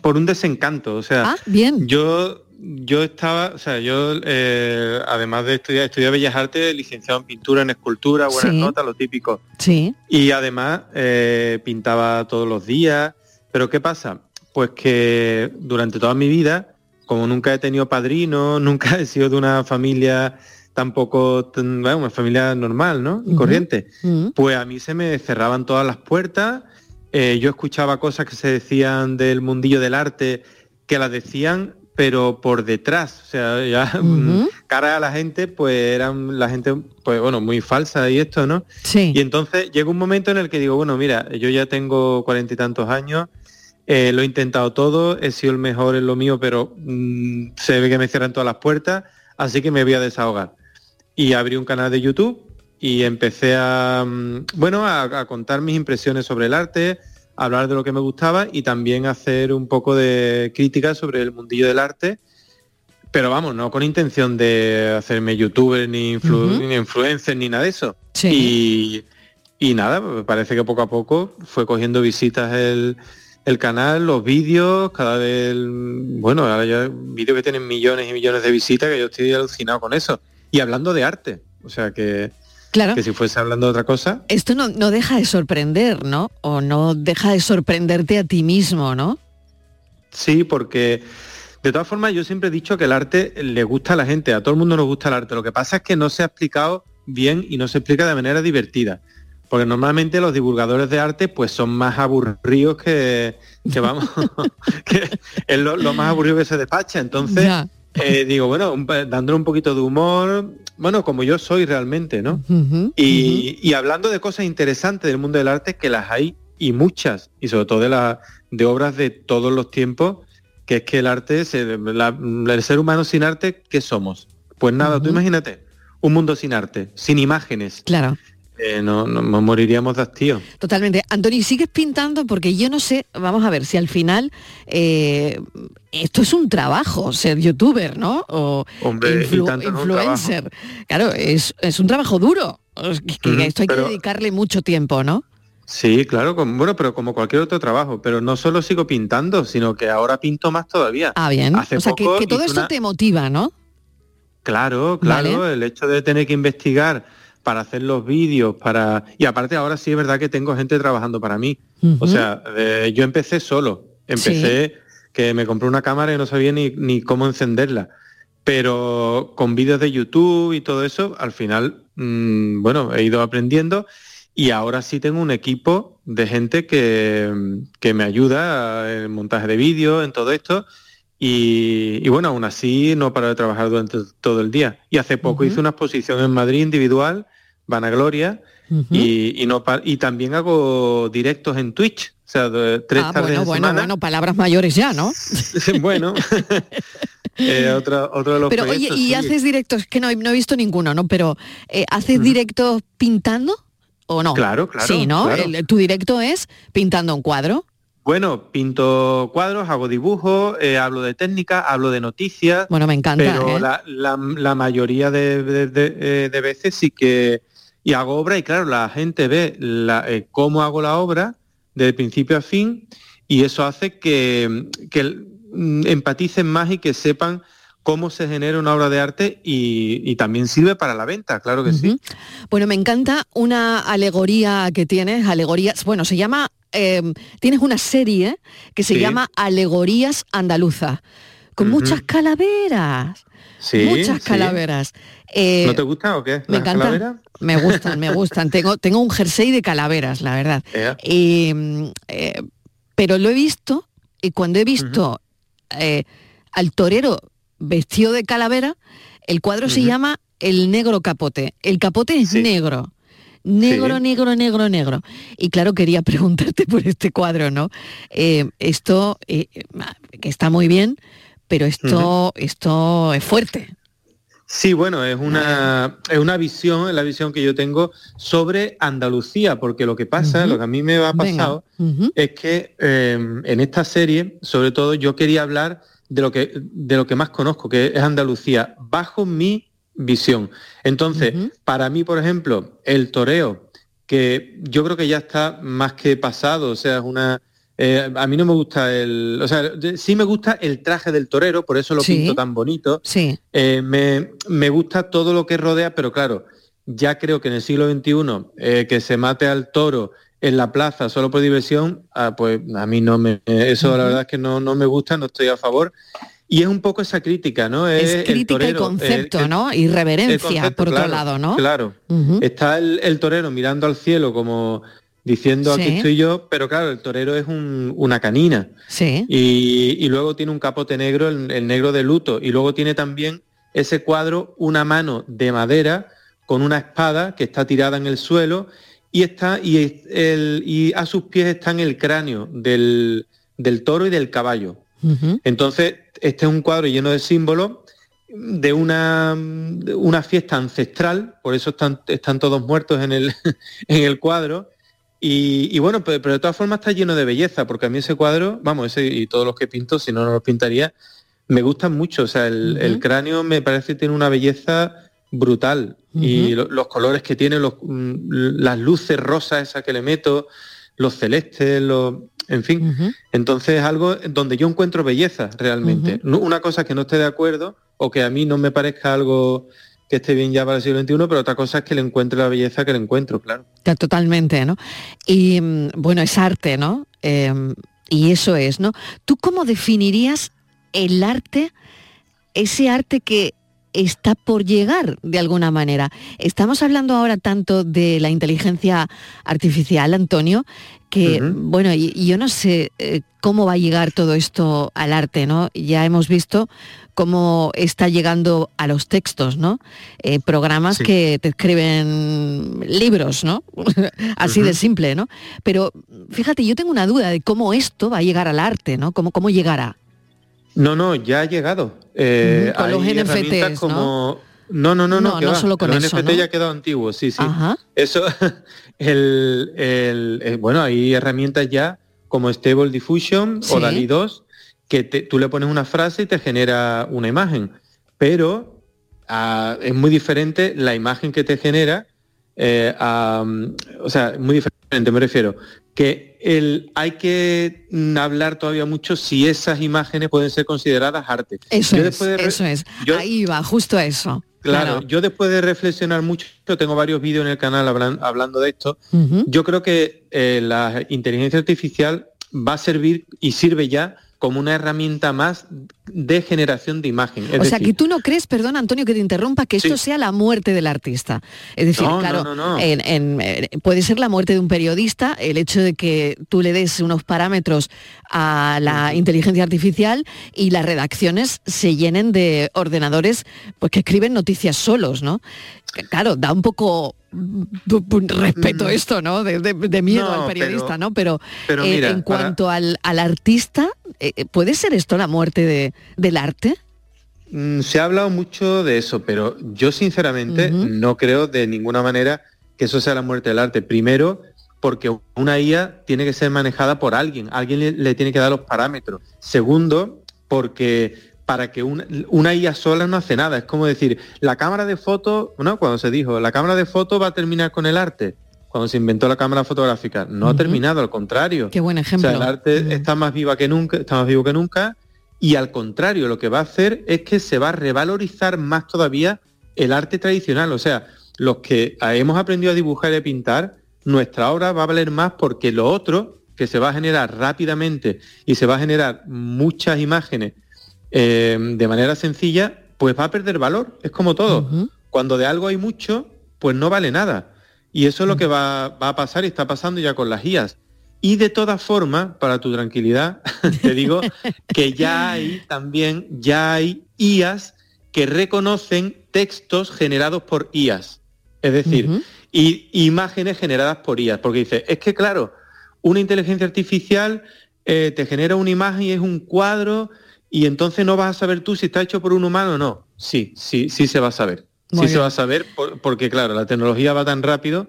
por un desencanto. O sea, Ah, bien. yo yo estaba, o sea, yo eh, además de estudiar, estudié Bellas Artes, licenciado en pintura, en escultura, buenas Sí. notas, lo típico. Sí. Y además eh, pintaba todos los días. Pero ¿qué pasa? Pues que durante toda mi vida, como nunca he tenido padrino, nunca he sido de una familia tampoco, bueno, una familia normal, ¿no? Y corriente. Pues a mí se me cerraban todas las puertas. eh, yo escuchaba cosas que se decían del mundillo del arte, que las decían, pero por detrás. O sea, ya mm, cara a la gente, pues eran la gente, pues bueno, muy falsa y esto, ¿no? Sí. Y entonces llega un momento en el que digo, bueno, mira, yo ya tengo cuarenta y tantos años, eh, lo he intentado todo, he sido el mejor en lo mío, pero mm, se ve que me cierran todas las puertas, así que me voy a desahogar. Y abrí un canal de YouTube y empecé a, mm, bueno, a, a contar mis impresiones sobre el arte, a hablar de lo que me gustaba y también hacer un poco de crítica sobre el mundillo del arte. Pero vamos, no con intención de hacerme youtuber ni, influ- ni influencer ni nada de eso. Y, y nada, me parece que poco a poco fue cogiendo visitas el, el canal, los vídeos, cada vez, bueno, ahora ya vídeos que tienen millones y millones de visitas, que yo estoy alucinado con eso. Y hablando de arte, o sea que, Claro. que si fuese hablando de otra cosa, Esto no, no deja de sorprender, ¿no? O no deja de sorprenderte a ti mismo, ¿no? Sí, porque de todas formas yo siempre he dicho que el arte le gusta a la gente, a todo el mundo nos gusta el arte. Lo que pasa es que no se ha explicado bien y no se explica de manera divertida. Porque normalmente los divulgadores de arte pues son más aburridos que, que vamos, que es lo, lo más aburrido que se despacha. Entonces, Ya. Eh, digo, bueno, un, dándole un poquito de humor, bueno, como yo soy realmente, ¿no? Y, y hablando de cosas interesantes del mundo del arte, que las hay y muchas, y sobre todo de, la, de obras de todos los tiempos, que es que el arte, se- la- el ser humano sin arte, ¿qué somos? Pues nada, tú imagínate, un mundo sin arte, sin imágenes. Claro. Eh, no, no- nos moriríamos de hastío. Totalmente. Antoni, ¿sigues pintando? Porque yo no sé, vamos a ver, si al final eh, esto es un trabajo, ser youtuber, ¿no? O Hombre, influ- influencer. Claro, es, es un trabajo duro. Que- esto hay pero- que dedicarle mucho tiempo, ¿no? Sí, claro, como, bueno, pero como cualquier otro trabajo, pero no solo sigo pintando, sino que ahora pinto más todavía. Ah, bien. Hace o sea, que, poco que todo esto una- te motiva, ¿no? Claro, claro, Vale. el hecho de tener que investigar para hacer los vídeos, para y aparte ahora sí es verdad que tengo gente trabajando para mí. O sea, eh, yo empecé solo, empecé que me compré una cámara y no sabía ni, ni cómo encenderla. Pero con vídeos de YouTube y todo eso, al final, mm, bueno, he ido aprendiendo y ahora sí tengo un equipo de gente que, que me ayuda en el montaje de vídeos, en todo esto. Y, y bueno, aún así no paro de trabajar durante todo el día. Y hace poco hice una exposición en Madrid individual, Vanagloria, y, y, no y también hago directos en Twitch. O sea, de- tres ah, tardes bueno, en bueno, semana. bueno, palabras mayores ya, ¿no? bueno, eh, otro, otro de los Pero oye, ¿y sí. haces directos? Que no, he- no he visto ninguno, ¿no? Pero eh, ¿haces directos pintando o no? Claro, claro, Sí, ¿no? claro. El- tu directo es pintando un cuadro. Bueno, pinto cuadros, hago dibujos, eh, hablo de técnica, hablo de noticias. Bueno, me encanta, Pero ¿eh? la, la- la mayoría de, de- de- de veces sí que... Y hago obra y claro, la gente ve la- eh, cómo hago la obra de principio a fin y eso hace que, que mm, empaticen más y que sepan cómo se genera una obra de arte y, y también sirve para la venta, claro que sí. Bueno, me encanta una alegoría que tienes, alegorías, bueno, se llama, eh, tienes una serie que se Sí. llama Alegorías Andaluzas, con muchas calaveras. Sí, muchas sí. calaveras. Eh, ¿No te gusta o qué? me las encanta. calaveras? Me gustan, me gustan. Tengo, tengo un jersey de calaveras, la verdad. Eh, pero lo he visto y cuando he visto eh, al torero vestido de calavera, el cuadro se llama El Negro Capote. El capote es negro. Negro, Sí. negro, negro, negro. Y claro, quería preguntarte por este cuadro, ¿no? Esto, que está muy bien, pero esto, esto es fuerte. Sí, bueno, es una, es una visión, es la visión que yo tengo sobre Andalucía, porque lo que pasa, lo que a mí me ha pasado, es que eh, en esta serie, sobre todo, yo quería hablar de lo que de lo que más conozco, que es Andalucía, bajo mi visión. Entonces, para mí, por ejemplo, el toreo, que yo creo que ya está más que pasado, o sea, es una eh, a mí no me gusta el, o sea, sí me gusta el traje del torero, por eso lo Sí. pinto tan bonito. Sí. Eh, me, me gusta todo lo que rodea, pero claro, ya creo que en el siglo XXI eh, que se mate al toro en la plaza solo por diversión, ah, pues a mí no me, eso la verdad es que no, no me gusta, no estoy a favor. Y es un poco esa crítica, ¿no? Es el crítica y torero, concepto, el- el- ¿no? Y reverencia, el concepto, por otro claro, lado, ¿no? Claro. Está el, el torero mirando al cielo como diciendo Sí. aquí estoy yo, pero claro, el torero es un- una canina. Sí. Y, y luego tiene un capote negro, el, el negro de luto. Y luego tiene también ese cuadro, una mano de madera con una espada que está tirada en el suelo y está y, el- y a sus pies están el cráneo del, del toro y del caballo. Entonces, este es un cuadro lleno de símbolos de una, de una fiesta ancestral, por eso están, están todos muertos en el, en el cuadro. Y, y bueno, pero, pero de todas formas está lleno de belleza, porque a mí ese cuadro, vamos, ese y todos los que pinto, si no, no los pintaría, me gustan mucho. O sea, el, el cráneo me parece que tiene una belleza brutal. Y lo- los colores que tiene, los, mm, las luces rosas esas que le meto, los celestes, los, en fin. Entonces es algo donde yo encuentro belleza realmente. Una cosa que no esté de acuerdo o que a mí no me parezca algo que esté bien ya para el siglo XXI, pero otra cosa es que le encuentre la belleza que le encuentro, claro. Totalmente, ¿no? Y mm, bueno, es arte, ¿no? Eh, y eso es, ¿no? ¿Tú cómo definirías el arte, ese arte que está por llegar de alguna manera? Estamos hablando ahora tanto de la inteligencia artificial, Antonio, que, bueno, y, y yo no sé eh, cómo va a llegar todo esto al arte, ¿no? Ya hemos visto cómo está llegando a los textos, ¿no? Eh, programas Sí. que te escriben libros, ¿no? Así de simple, ¿no? Pero fíjate, yo tengo una duda de cómo esto va a llegar al arte, ¿no? ¿Cómo, cómo llegará? No, no, ya ha llegado. Eh, con los NFTs, como... No, no, no, no, No, que no va. solo con Los eso, NFT ¿no? ya ha quedado antiguo, sí, sí. Ajá. Eso, el, el- bueno, hay herramientas ya como Stable Diffusion Sí. o DALI 2 que te- tú le pones una frase y te genera una imagen, pero ah, es muy diferente la imagen que te genera, eh, a, o sea, muy diferente, me refiero, que el, hay que mm, hablar todavía mucho si esas imágenes pueden ser consideradas arte. Eso Yo es, de eso es. yo- Ahí va, justo a eso. Claro, yo después de reflexionar mucho, tengo varios vídeos en el canal hablan- hablando de esto, yo creo que eh, la inteligencia artificial va a servir y sirve ya como una herramienta más de generación de imagen. Es o sea, que tú no crees, perdón Antonio que te interrumpa, que esto sea la muerte del artista. Es decir, No, claro, no, no. en- en, eh, puede ser la muerte de un periodista, el hecho de que tú le des unos parámetros a la inteligencia artificial y las redacciones se llenen de ordenadores pues, que escriben noticias solos, ¿no? Claro, da un poco mm, respeto esto, ¿no? De, de- de miedo No, al periodista, pero- ¿no? Pero, pero eh, en para- cuanto al, al artista, eh, ¿puede ser esto la muerte de- del arte? Mm, Se ha hablado mucho de eso, pero yo sinceramente no creo de ninguna manera que eso sea la muerte del arte. Primero, porque una IA tiene que ser manejada por alguien, alguien le, le tiene que dar los parámetros. Segundo, porque para que una, una IA sola no hace nada. Es como decir, la cámara de foto, ¿no? Cuando se dijo, la cámara de foto va a terminar con el arte. Cuando se inventó la cámara fotográfica, no ha terminado, al contrario. Qué buen O ejemplo. sea, el arte está más viva que nunca, está más vivo que nunca, y al contrario, lo que va a hacer es que se va a revalorizar más todavía el arte tradicional. O sea, los que hemos aprendido a dibujar y a pintar, nuestra obra va a valer más porque lo otro, que se va a generar rápidamente y se va a generar muchas imágenes eh, de manera sencilla, pues va a perder valor. Es como todo. Cuando de algo hay mucho, pues no vale nada. Y eso es lo que va, va a pasar y está pasando ya con las IAS. Y de todas formas, para tu tranquilidad, te digo que ya hay también, ya hay IAS que reconocen textos generados por IAS. Es decir, y imágenes generadas por IAS. Porque dice, es que claro, una inteligencia artificial eh, te genera una imagen y es un cuadro y entonces no vas a saber tú si está hecho por un humano o no. Sí, sí, sí se va a saber. Muy sí se va a saber por- porque claro, la tecnología va tan rápido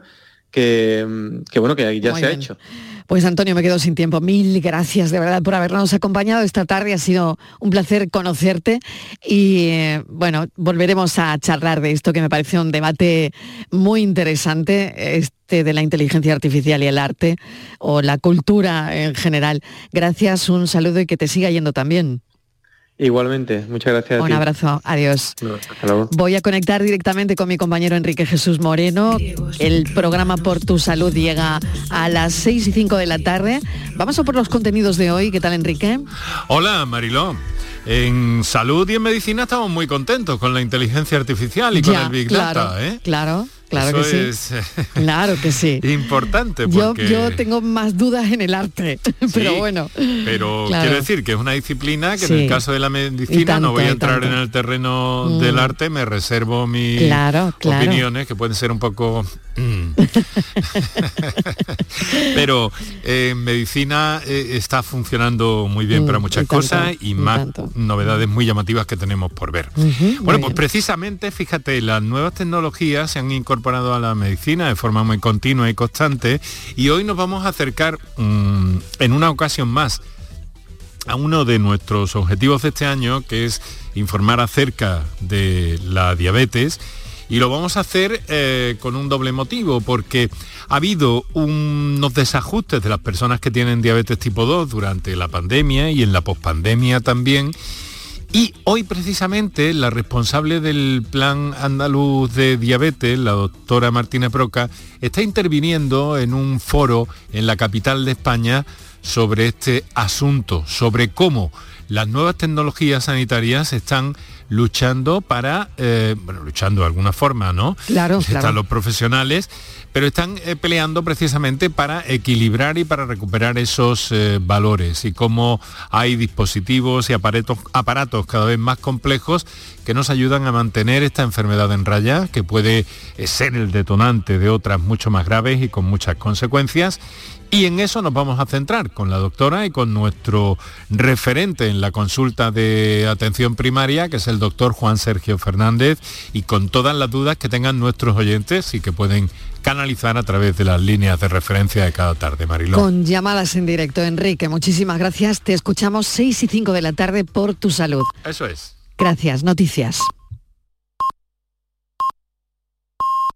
que, mm, que bueno, que ya Muy se ha hecho. Pues Antonio, me quedo sin tiempo. Mil gracias de verdad por habernos acompañado esta tarde. Ha sido un placer conocerte y eh, bueno, volveremos a charlar de esto que me parece un debate muy interesante, este de la inteligencia artificial y el arte o la cultura en general. Gracias, un saludo y que te siga yendo también. Igualmente, muchas gracias. a Un ti. abrazo, adiós. No, hasta luego. Voy a conectar directamente con mi compañero Enrique Jesús Moreno. El programa Por tu Salud llega a las 6 y 5 de la tarde. Vamos a por los contenidos de hoy. ¿Qué tal, Enrique? Hola, Mariló. En salud y en medicina estamos muy contentos con la inteligencia artificial y con el Big claro, Data, ¿eh? Claro, claro Eso que sí. es eh, Claro que sí. importante Yo, porque... yo tengo más dudas en el arte, pero bueno. Pero Claro. quiero decir que es una disciplina que en el caso de la medicina tanto, no voy a entrar en el terreno Mm. del arte, me reservo mis Claro, claro. opiniones que pueden ser un poco... mm. Pero eh, en medicina eh, está funcionando muy bien Mm, para muchas y tanto, cosas y y más tanto. novedades muy llamativas que tenemos por ver. Bueno, pues bien. precisamente, fíjate, las nuevas tecnologías se han incorporado a la medicina de forma muy continua y constante y hoy nos vamos a acercar mm, en una ocasión más a uno de nuestros objetivos de este año, que es informar acerca de la diabetes Y lo vamos a hacer eh, con un doble motivo, porque ha habido unos desajustes de las personas que tienen diabetes tipo 2 durante la pandemia y en la pospandemia también. Y hoy precisamente la responsable del Plan Andaluz de Diabetes, la doctora Martina Proca, está interviniendo en un foro en la capital de España sobre este asunto, sobre cómo las nuevas tecnologías sanitarias están luchando para, eh, bueno, luchando de alguna forma, ¿no? Claro, Están claro. los profesionales, pero están eh, peleando precisamente para equilibrar y para recuperar esos eh, valores y cómo hay dispositivos y aparatos, aparatos cada vez más complejos que nos ayudan a mantener esta enfermedad en raya, que puede ser el detonante de otras mucho más graves y con muchas consecuencias. Y en eso nos vamos a centrar con la doctora y con nuestro referente en la consulta de atención primaria, que es el doctor Juan Sergio Fernández, y con todas las dudas que tengan nuestros oyentes y que pueden canalizar a través de las líneas de referencia de cada tarde, Mariló. Con llamadas en directo, Enrique, muchísimas gracias. Te escuchamos 6 y 5 de la tarde por tu salud. Eso es. Gracias, noticias.